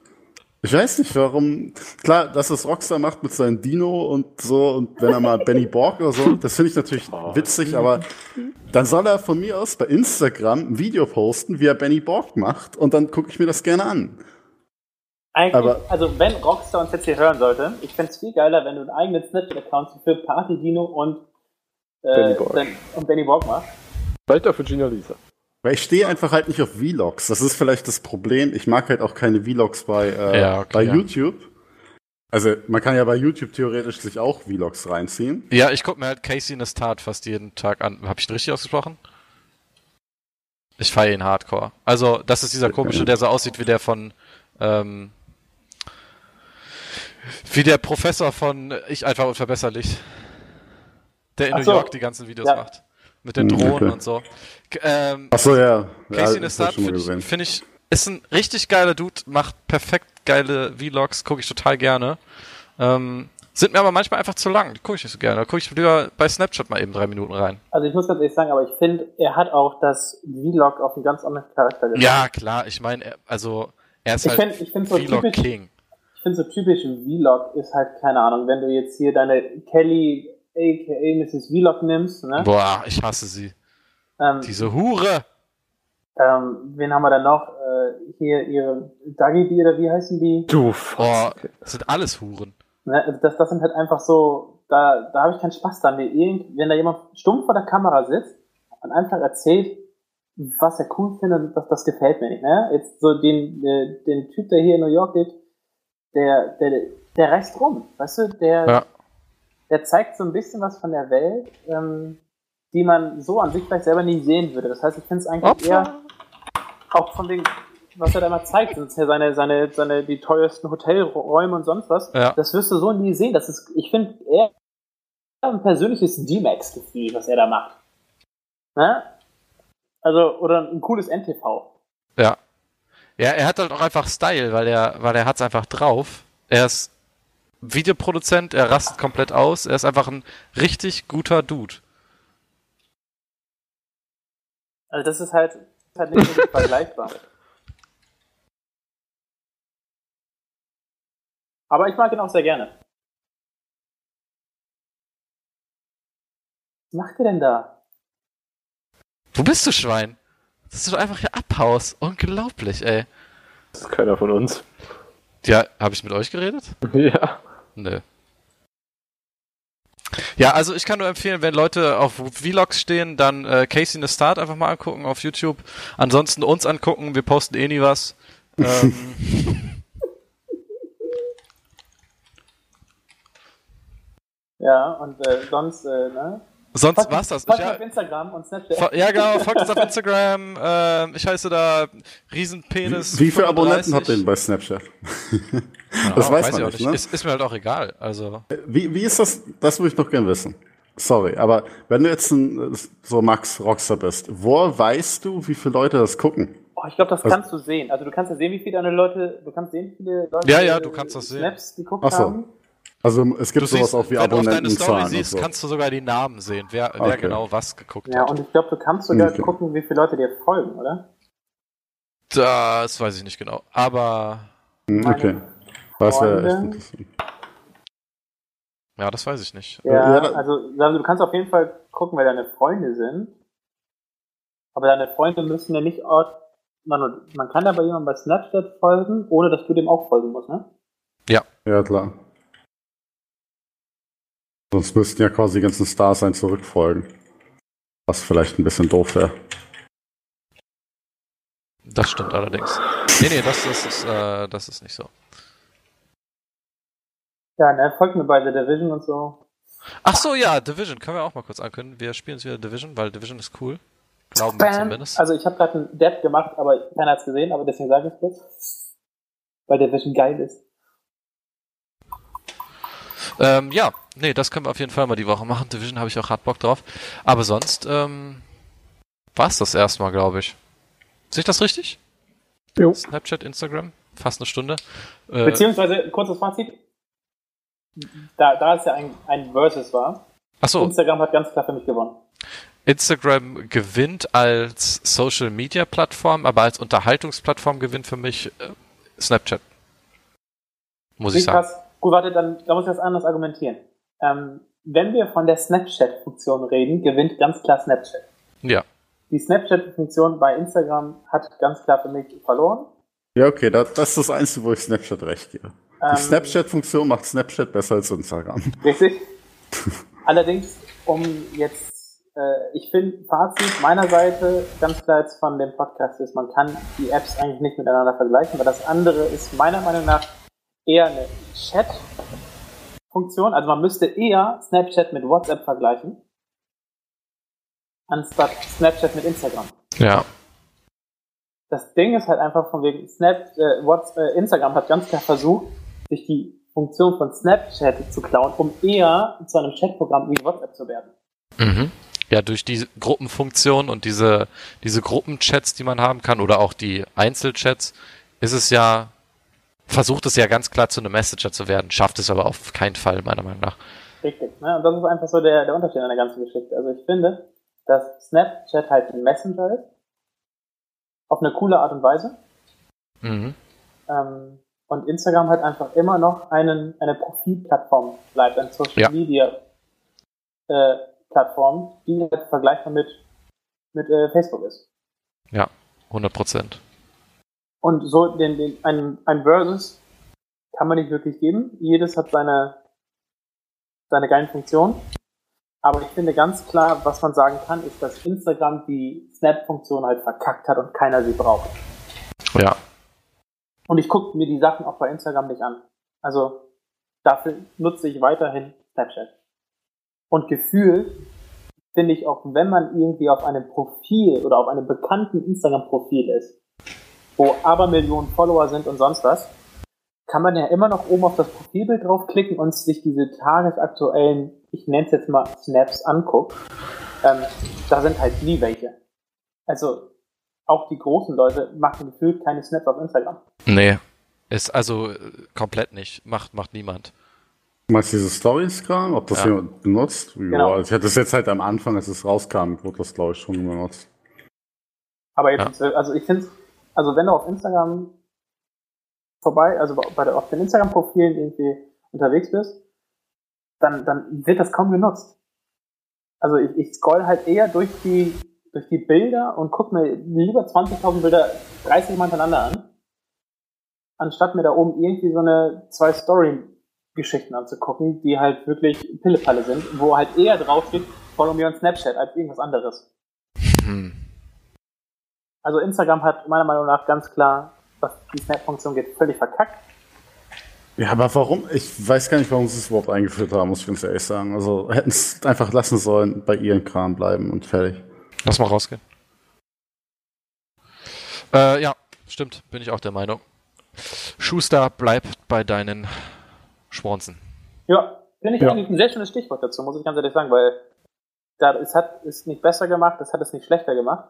Ich weiß nicht, warum. Klar, dass es Rockstar macht mit seinem Dino und so und wenn er mal Benny Borg oder so, das finde ich natürlich witzig, aber dann soll er von mir aus bei Instagram ein Video posten, wie er Benny Borg macht und dann gucke ich mir das gerne an. Eigentlich, Aber- also wenn Rockstar uns jetzt hier hören sollte, ich fände es viel geiler, wenn du einen eigenen Snapchat-Account für Party Dino und, äh, Benny Borg. dann- und Benny Borg machst. Vielleicht auch für Gina Lisa. Weil ich stehe einfach halt nicht auf Vlogs. Das ist vielleicht das Problem. Ich mag halt auch keine Vlogs bei, äh, Ja, okay, bei ja. YouTube. Also man kann ja bei YouTube theoretisch sich auch Vlogs reinziehen. Ja, ich guck mir halt Casey Neistat fast jeden Tag an. Hab ich ihn richtig ausgesprochen? Ich feiere ihn hardcore. Also, das ist dieser komische, der so aussieht wie der von, ähm, wie der Professor von Ich einfach unverbesserlich. Der in Ach New so. York die ganzen Videos Ja. macht. Mit den Drohnen okay. und so. Ähm, Ach so, ja. Casey ja, Neistat finde ich, find ich, ist ein richtig geiler Dude, macht perfekt geile Vlogs, gucke ich total gerne. Ähm, Sind mir aber manchmal einfach zu lang. Die gucke ich nicht so gerne. Da gucke ich lieber bei Snapchat mal eben drei Minuten rein. Also ich muss ganz ehrlich sagen, aber ich finde, er hat auch das Vlog auf einen ganz anderen Charakter gemacht. Ja, klar. Ich meine, er- also er ist Ich halt finde ich find so Vlog typisch, King. Ich finde so typisch Vlog ist halt, keine Ahnung, wenn du jetzt hier deine Kelly aka Mrs. Vlog nimmst, ne? Boah, ich hasse sie. Ähm, Diese Hure. ähm, wen haben wir da noch? Äh, hier ihre Dagi oder wie heißen die? Du, Boah, das sind alles Huren. Ne? Also Das, das sind halt einfach so, da, da habe ich keinen Spaß dran. Wenn da jemand stumpf vor der Kamera sitzt und einfach erzählt, was er cool findet, das, das gefällt mir nicht. Ne? Jetzt so den, äh, den Typ, der hier in New York lebt, der, der, der reist rum, weißt du, der, Ja. der zeigt so ein bisschen was von der Welt, ähm, die man so an sich vielleicht selber nie sehen würde. Das heißt, ich finde es eigentlich eher Opfer. auch von dem, was er da mal zeigt, sind ja seine, seine, seine, die teuersten Hotelräume und sonst was. Ja. Das wirst du so nie sehen. Das ist, ich finde, eher ein persönliches D-Max-Gefühl, was er da macht. Ne? Also, oder ein cooles NTV. Ja. Ja, er hat halt auch einfach Style, weil er, weil er hat's einfach drauf. Er ist Videoproduzent, er rastet komplett aus, er ist einfach ein richtig guter Dude. Also, das ist halt, halt nicht wirklich vergleichbar. Aber ich mag ihn auch sehr gerne. Was macht ihr denn da? Wo bist du, Schwein? Dass du doch einfach hier abhaust. Unglaublich, ey. das ist keiner von uns. Ja, habe ich mit euch geredet? Ja. Nö. Ja, also ich kann nur empfehlen, wenn Leute auf Vlogs stehen, dann äh, Casey Start einfach mal angucken auf YouTube. Ansonsten uns angucken, wir posten eh nie was. Ähm, Ja, und äh, sonst, äh, ne? Sonst Folgt- war's das. folgt Ich, auf Instagram und Snapchat. ja, genau, folgt uns auf Instagram. ähm, ich heiße da Riesenpenis. Wie viele 35. Abonnenten habt ihr denn bei Snapchat? Ja, Das weiß ich man auch nicht, ne? Ist, ist mir halt auch egal. Also, Wie, wie ist das? Das würde ich noch gern wissen. Sorry, aber wenn du jetzt ein, so Max Rockstar bist, wo weißt du, wie viele Leute das gucken? Oh, ich glaube, das Also- kannst du sehen. Also du kannst ja sehen, wie viele deine Leute, du kannst sehen, wie viele Leute Ja, ja, du kannst das sehen. Snaps geguckt Ach so. haben. Also es gibt du sowas siehst, auch wie wenn du auf deine Abonnentenzahlen. Story siehst, so. kannst du sogar die Namen sehen, wer, wer Okay. genau was geguckt Ja, hat. und ich glaube, du kannst sogar Okay. gucken, wie viele Leute dir folgen, oder? Das weiß ich nicht genau. Aber Hm, okay. Das wäre echt interessant. ja, das weiß ich nicht. Ja, Ja, also, du kannst auf jeden Fall gucken, wer deine Freunde sind. Aber deine Freunde müssen ja nicht Ort. Man, man kann aber jemandem bei Snapchat folgen, ohne dass du dem auch folgen musst, ne? Ja, klar. Sonst müssten ja quasi die ganzen Stars ein zurückfolgen. Was vielleicht ein bisschen doof wäre. Das stimmt allerdings. Nee, nee, das, das, ist, äh, das ist nicht so. Ja, ne, folgt mir bei The Division und so. Ach so, ja, Division. Können wir auch mal kurz ankündigen. Wir spielen jetzt wieder Division, weil Division ist cool. Glauben wir Bam. zumindest. Also ich habe gerade einen Dead gemacht, aber keiner hat's gesehen, aber deswegen sage ich es kurz. Weil Division geil ist. Ähm, ja, nee, das können wir auf jeden Fall mal die Woche machen. Division habe ich auch hart Bock drauf. Aber sonst ähm, war es das erstmal, glaube ich. Sehe ich das richtig? Jo. Snapchat, Instagram, fast eine Stunde. Äh, Beziehungsweise, kurzes Fazit. Da, da es ja ein, ein Versus war, achso, Instagram hat ganz klar für mich gewonnen. Instagram gewinnt als Social Media Plattform, aber als Unterhaltungsplattform gewinnt für mich äh, Snapchat. Muss ich Wie sagen. krass. Gut, warte, dann da muss ich das anders argumentieren. Ähm, wenn wir von der Snapchat-Funktion reden, gewinnt ganz klar Snapchat. Ja. Die Snapchat-Funktion bei Instagram hat ganz klar für mich verloren. Ja, okay, das, das ist das Einzige, wo ich Snapchat recht gebe. Die Ähm, Snapchat-Funktion macht Snapchat besser als Instagram. Richtig. Allerdings, um jetzt, äh, ich finde, Fazit meiner Seite ganz klar jetzt von dem Podcast ist, man kann die Apps eigentlich nicht miteinander vergleichen, weil das andere ist meiner Meinung nach eher eine Chat-Funktion. Also man müsste eher Snapchat mit WhatsApp vergleichen, anstatt Snapchat mit Instagram. Ja. Das Ding ist halt einfach von wegen Snap, äh, What's, äh, Instagram hat ganz klar versucht, sich die Funktion von Snapchat zu klauen, um eher zu einem Chatprogramm wie WhatsApp zu werden. Mhm. Ja, durch die Gruppenfunktion und diese, diese Gruppenchats, die man haben kann, oder auch die Einzelchats, ist es ja versucht es ja ganz klar zu einem Messenger zu werden, schafft es aber auf keinen Fall, meiner Meinung nach. Richtig. Ne? Und das ist einfach so der, der Unterschied an der ganzen Geschichte. Also ich finde, dass Snapchat halt ein Messenger ist. Auf eine coole Art und Weise. Mhm. Ähm, und Instagram halt einfach immer noch einen, eine Profilplattform bleibt, eine Social Ja. Media äh, Plattform, die halt vergleichbar mit, mit äh, Facebook ist. 100 Prozent. Und so den, den, ein, ein Versus kann man nicht wirklich geben. Jedes hat seine, seine geilen Funktionen. Aber ich finde ganz klar, was man sagen kann, ist, dass Instagram die Snap-Funktion halt verkackt hat und keiner sie braucht. Ja. Und ich gucke mir die Sachen auch bei Instagram nicht an. Also dafür nutze ich weiterhin Snapchat. Und Gefühl finde ich auch, wenn man irgendwie auf einem Profil oder auf einem bekannten Instagram-Profil ist, wo aber Millionen Follower sind und sonst was, kann man ja immer noch oben auf das Profilbild draufklicken und sich diese tagesaktuellen, ich nenne es jetzt mal Snaps anguckt. Ähm, da sind halt nie welche. Also auch die großen Leute machen gefühlt keine Snaps auf Instagram. Nee. Ist also äh, komplett nicht. Macht, macht niemand. Meinst du diese Stories-Kram? Ob das Ja. jemand benutzt? Ja, Genau. also ich hatte das jetzt halt am Anfang, als es rauskam, wurde das, glaube ich, schon benutzt. Aber jetzt, also ich finde, also wenn du auf Instagram vorbei, also bei der, auf den Instagram-Profilen irgendwie unterwegs bist, dann, dann wird das kaum genutzt. Also ich, ich scroll halt eher durch die, durch die Bilder und guck mir lieber 20.000 Bilder 30 Mal hintereinander an, anstatt mir da oben irgendwie so eine zwei Story-Geschichten anzugucken, die halt wirklich Pillepalle sind, wo halt eher draufsteht, follow me on Snapchat als irgendwas anderes. Hm. Also Instagram hat meiner Meinung nach ganz klar, was die Snap-Funktion geht, völlig verkackt. Ja, aber warum? Ich weiß gar nicht, warum sie es überhaupt eingeführt haben, muss ich ganz ehrlich sagen. Also hätten es einfach lassen sollen, bei ihren Kram bleiben und fertig. Lass mal rausgehen. Äh, ja, stimmt, bin ich auch der Meinung. Schuster, bleib bei deinen Schwanzen. Ja, finde ich Ja. eigentlich ein sehr schönes Stichwort dazu, muss ich ganz ehrlich sagen, weil da, es hat es nicht besser gemacht, es hat es nicht schlechter gemacht.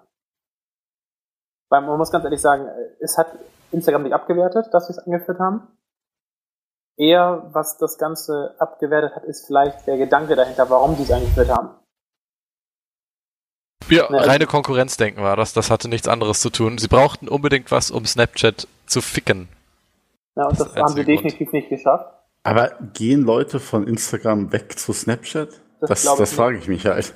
Weil man muss ganz ehrlich sagen, es hat Instagram nicht abgewertet, dass sie es angeführt haben. Eher, was das Ganze abgewertet hat, ist vielleicht der Gedanke dahinter, warum die es eingeführt haben. Ja, Ne, reine Konkurrenzdenken war das. Das hatte nichts anderes zu tun. Sie brauchten unbedingt was, um Snapchat zu ficken. Ja, und Das das, haben sie einzige Grund. definitiv nicht geschafft. Aber gehen Leute von Instagram weg zu Snapchat? Das Das, das, frage ich mich halt.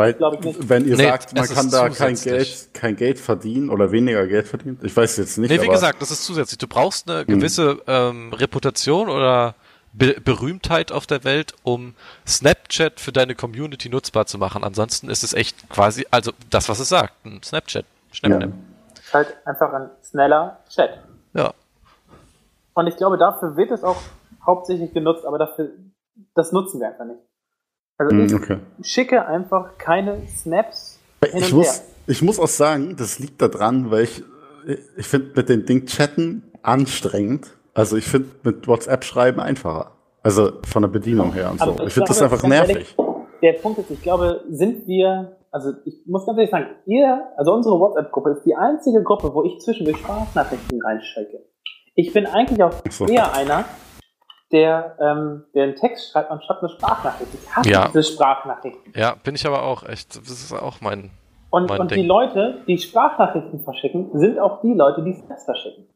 Weil, glaub ich nicht. wenn ihr Nee, sagt, man kann da kein. Geld, kein Geld verdienen oder weniger Geld verdienen, ich weiß jetzt nicht. Nee, wie aber gesagt, das ist zusätzlich. Du brauchst eine gewisse ähm, Reputation oder Be Berühmtheit auf der Welt, um Snapchat für deine Community nutzbar zu machen. Ansonsten ist es echt quasi, also das, was es sagt, ein Snapchat. Snapchat. Ist halt einfach ein schneller Chat. Ja. Und ich glaube, dafür wird es auch hauptsächlich genutzt, aber dafür, das nutzen wir einfach nicht. Also Hm, ich okay. schicke einfach keine Snaps hin Ich muss, ich muss auch sagen, das liegt daran, weil ich, ich finde mit dem Ding chatten anstrengend. Also ich finde mit WhatsApp schreiben einfacher. Also von der Bedienung her und so. Aber Ich finde das einfach nervig. ehrlich, Der Punkt ist, ich glaube, sind wir, also ich muss ganz ehrlich sagen, ihr, also unsere WhatsApp-Gruppe ist die einzige Gruppe, wo ich zwischendurch Sprachnachrichten reinschicke. Ich bin eigentlich auch so. eher einer, der, ähm, der einen Text schreibt anstatt eine Sprachnachricht. Ich hasse Ja. diese Sprachnachrichten. Ja, bin ich aber auch echt. Das ist auch mein. Und, Mein und die Ding. Leute, die Sprachnachrichten verschicken, sind auch die Leute, die Snaps verschicken.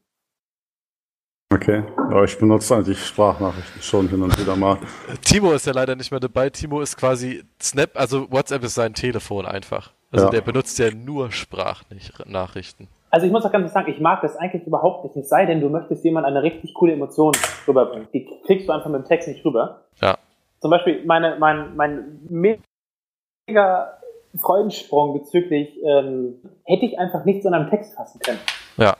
Okay. Aber ich benutze eigentlich Sprachnachrichten schon hin und wieder mal. Timo ist ja leider nicht mehr dabei. Timo ist quasi Snap, also WhatsApp ist sein Telefon einfach. Also Ja. der benutzt ja nur Sprachnachrichten. Also ich muss auch ganz ehrlich sagen, ich mag das eigentlich überhaupt nicht. Es sei denn, du möchtest jemand eine richtig coole Emotion rüberbringen. Die kriegst du einfach mit dem Text nicht rüber. Ja. Zum Beispiel meine, mein, mein mega Freudensprung bezüglich, ähm, hätte ich einfach nicht so in einem Text fassen können. Ja.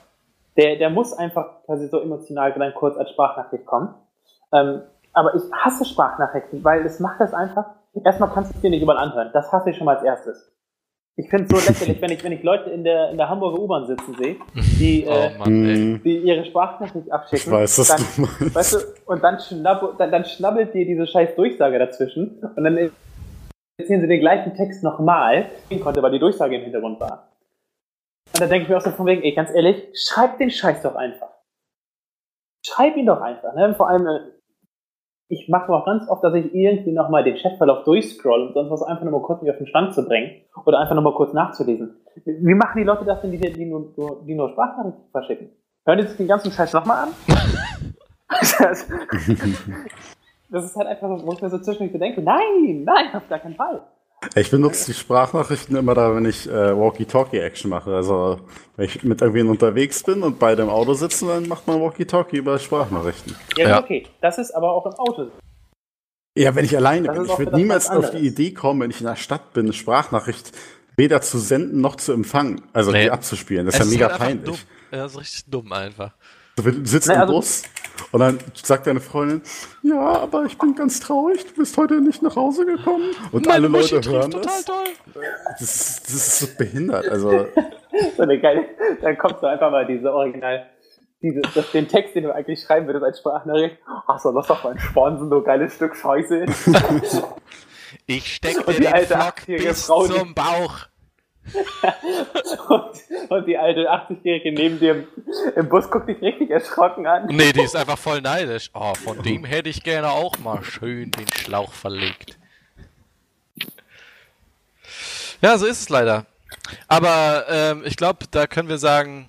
Der, der muss einfach quasi so emotional dann kurz als Sprachnachricht kommen. Ähm, aber ich hasse Sprachnachrichten, weil es macht das einfach. Erstmal kannst du es dir nicht überall anhören. Das hasse ich schon mal als erstes. Ich finde es so lächerlich, wenn ich, wenn ich Leute in der, in der Hamburger U-Bahn sitzen sehe, die, Oh äh, Mann, die ihre Sprachnachricht abschicken. Ich weiß, was dann, du meinst. Weißt du, und dann, schnabb, dann, dann schnabbelt dir diese scheiß Durchsage dazwischen und dann erzählen sie den gleichen Text nochmal, konnte, weil die Durchsage im Hintergrund war. Und dann denke ich mir auch so von wegen, ey, ganz ehrlich, schreib den Scheiß doch einfach. schreib ihn doch einfach. Ne? Vor allem, äh, ich mache auch ganz oft, dass ich irgendwie nochmal den Chatverlauf durchscroll und sonst was einfach nochmal kurz mich auf den Stand zu bringen oder einfach nochmal kurz nachzulesen. Wie machen die Leute das denn, die, die, nur, die nur Sprachnachrichten verschicken? Hören die sich den ganzen Scheiß nochmal an? das, ist halt einfach, wo ich mir so zwischendurch denke, nein, nein, auf gar keinen Fall. Ich benutze die Sprachnachrichten immer da, wenn ich äh, Walkie-Talkie-Action mache. Also, wenn ich mit irgendwen unterwegs bin und beide im Auto sitzen, dann macht man Walkie-Talkie über Sprachnachrichten. Ja, Ja. okay, das ist aber auch im Auto. Ja, wenn ich alleine Das bin. ist Ich würde niemals auf die. Idee kommen, wenn ich in der Stadt bin, eine Sprachnachricht weder zu senden noch zu empfangen. Also Nee. die abzuspielen. Das ist Es ja mega halt einfach peinlich. Dumm. Ja, das ist richtig dumm einfach. Du sitzt Nee, im also- Bus und dann sagt deine Freundin, ja, aber ich bin ganz traurig, du bist heute nicht nach Hause gekommen. Und alle Leute hören das. toll. Das ist, das ist so behindert. Also, So eine geile, dann kommt so einfach mal diese Original, diese, das, den Text, den du eigentlich schreiben würdest als Sprachnachricht. Ach so, lass doch mal ein Sponsen, du geiles Stück Scheiße. Ich steck dir die den alte Flock bis Frau, zum Bauch. Und, und die alte 80-Jährige neben dir im, im Bus guckt dich richtig erschrocken an. Nee, die ist einfach voll neidisch. Oh, von dem hätte ich gerne auch mal schön den Schlauch verlegt. Ja, so ist es leider. Aber ähm, ich glaube, da können wir sagen,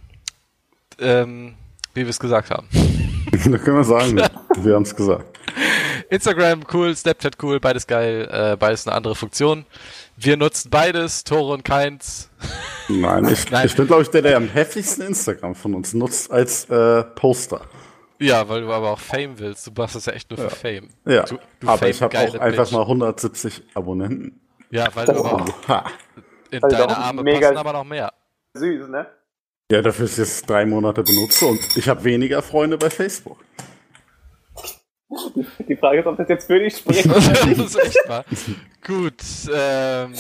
ähm, wie wir es gesagt haben. da können wir sagen, wir haben es gesagt. Instagram cool, Snapchat cool, beides geil, äh, beides eine andere Funktion. Wir nutzen beides, Tore und Keins. Nein, ich, Nein. ich bin, glaube ich, der, der am heftigsten Instagram von uns nutzt als äh, Poster. Ja, weil du aber auch Fame willst. Du machst das ja echt nur für Fame. Ja, Du, du aber ich habe auch einfach Bitch. mal 170 Abonnenten. Ja, weil du aber auch Ha. in Also deine auch Arme mega- passen aber noch mehr. Süß, ne? Ja, dafür ist jetzt drei Monate benutze und ich habe weniger Freunde bei Facebook. Die Frage ist, ob das jetzt für dich spricht. das ist echt mal. Gut, ähm,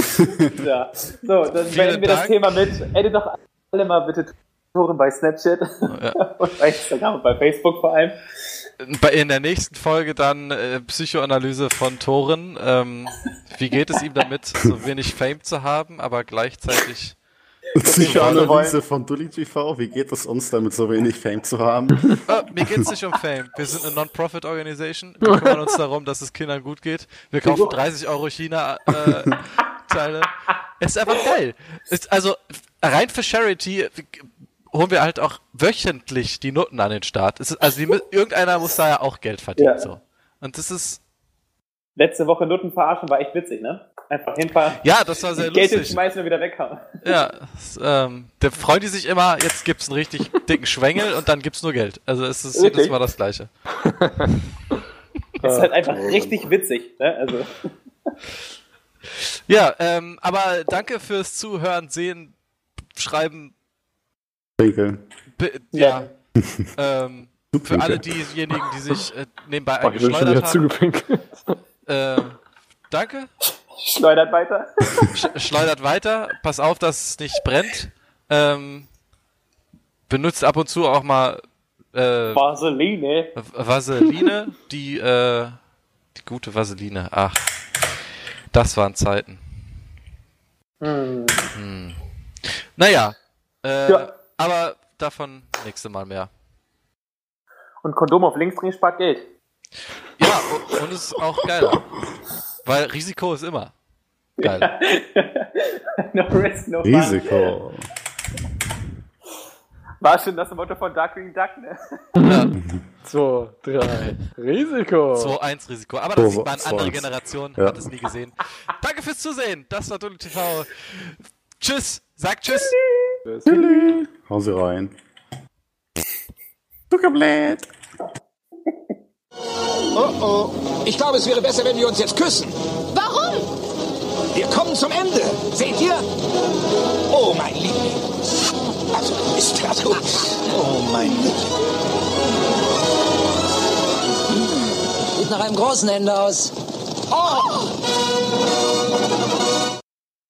ja. So, dann beenden wir das Dank. Thema mit. Edit doch alle mal bitte Toren bei Snapchat und bei Instagram und bei Facebook vor allem. bei, in der nächsten Folge dann äh, Psychoanalyse von Toren. Ähm, wie geht es ihm damit, so wenig Fame zu haben, aber gleichzeitig Psychoanalyse von Dully TV. Wie geht es uns damit, so wenig Fame zu haben? Ah, mir geht es nicht um Fame. Wir sind eine Non-Profit-Organisation. Wir kümmern uns darum, dass es Kindern gut geht. Wir kaufen 30 Euro China-Teile. es ist einfach geil. Es, also rein für Charity holen wir halt auch wöchentlich die Noten an den Start. Ist, also die, irgendeiner muss da ja auch Geld verdienen. Ja. So. Und das ist, Letzte Woche Nutten verarschen war echt witzig, ne? Einfach hinfahren, ja, das war sehr Geld lustig. hinschmeißen und wieder weghauen. Ja, ähm, da freuen die sich immer, jetzt gibt's einen richtig dicken Schwengel und dann gibt's nur Geld. Also es ist jedes Wirklich? Mal das Gleiche. Das ist halt einfach richtig witzig, ne? Also, Ja, ähm, aber danke fürs Zuhören, Sehen, Schreiben. Winkel. Bi- Ja. ähm, für alle diejenigen, die sich äh, nebenbei eingeschleudert haben. zugepinkelt. Ähm, danke. Schleudert weiter. Sch schleudert weiter. Pass auf, dass es nicht brennt. Ähm, benutzt ab und zu auch mal äh, Vaseline. Vaseline, die, äh, die gute Vaseline. Ach, das waren Zeiten. Hm. Naja, äh, Ja. aber davon nächste Mal mehr. Und Kondom auf links drehen spart Geld. Ja, und, und es ist auch geiler. Weil Risiko ist immer geil. no risk, no fun. Risiko. War schon das Motto von Darkwing Duck, ne? Ja, Zwei, drei. Risiko. 2-1 Risiko. Aber das sieht man, andere. Generation Ja. hat es nie gesehen. Danke fürs Zusehen. Das war Dulli TV. Tschüss. Sag Tschüss. Hau sie rein. Zuckerblätt. Oh oh. Ich glaube, es wäre besser, wenn wir uns jetzt küssen. Warum? Wir kommen zum Ende. Seht ihr? Oh, mein Liebling. Also, ist das gut. Oh, mein Liebling. Sieht nach einem großen Ende aus. Oh!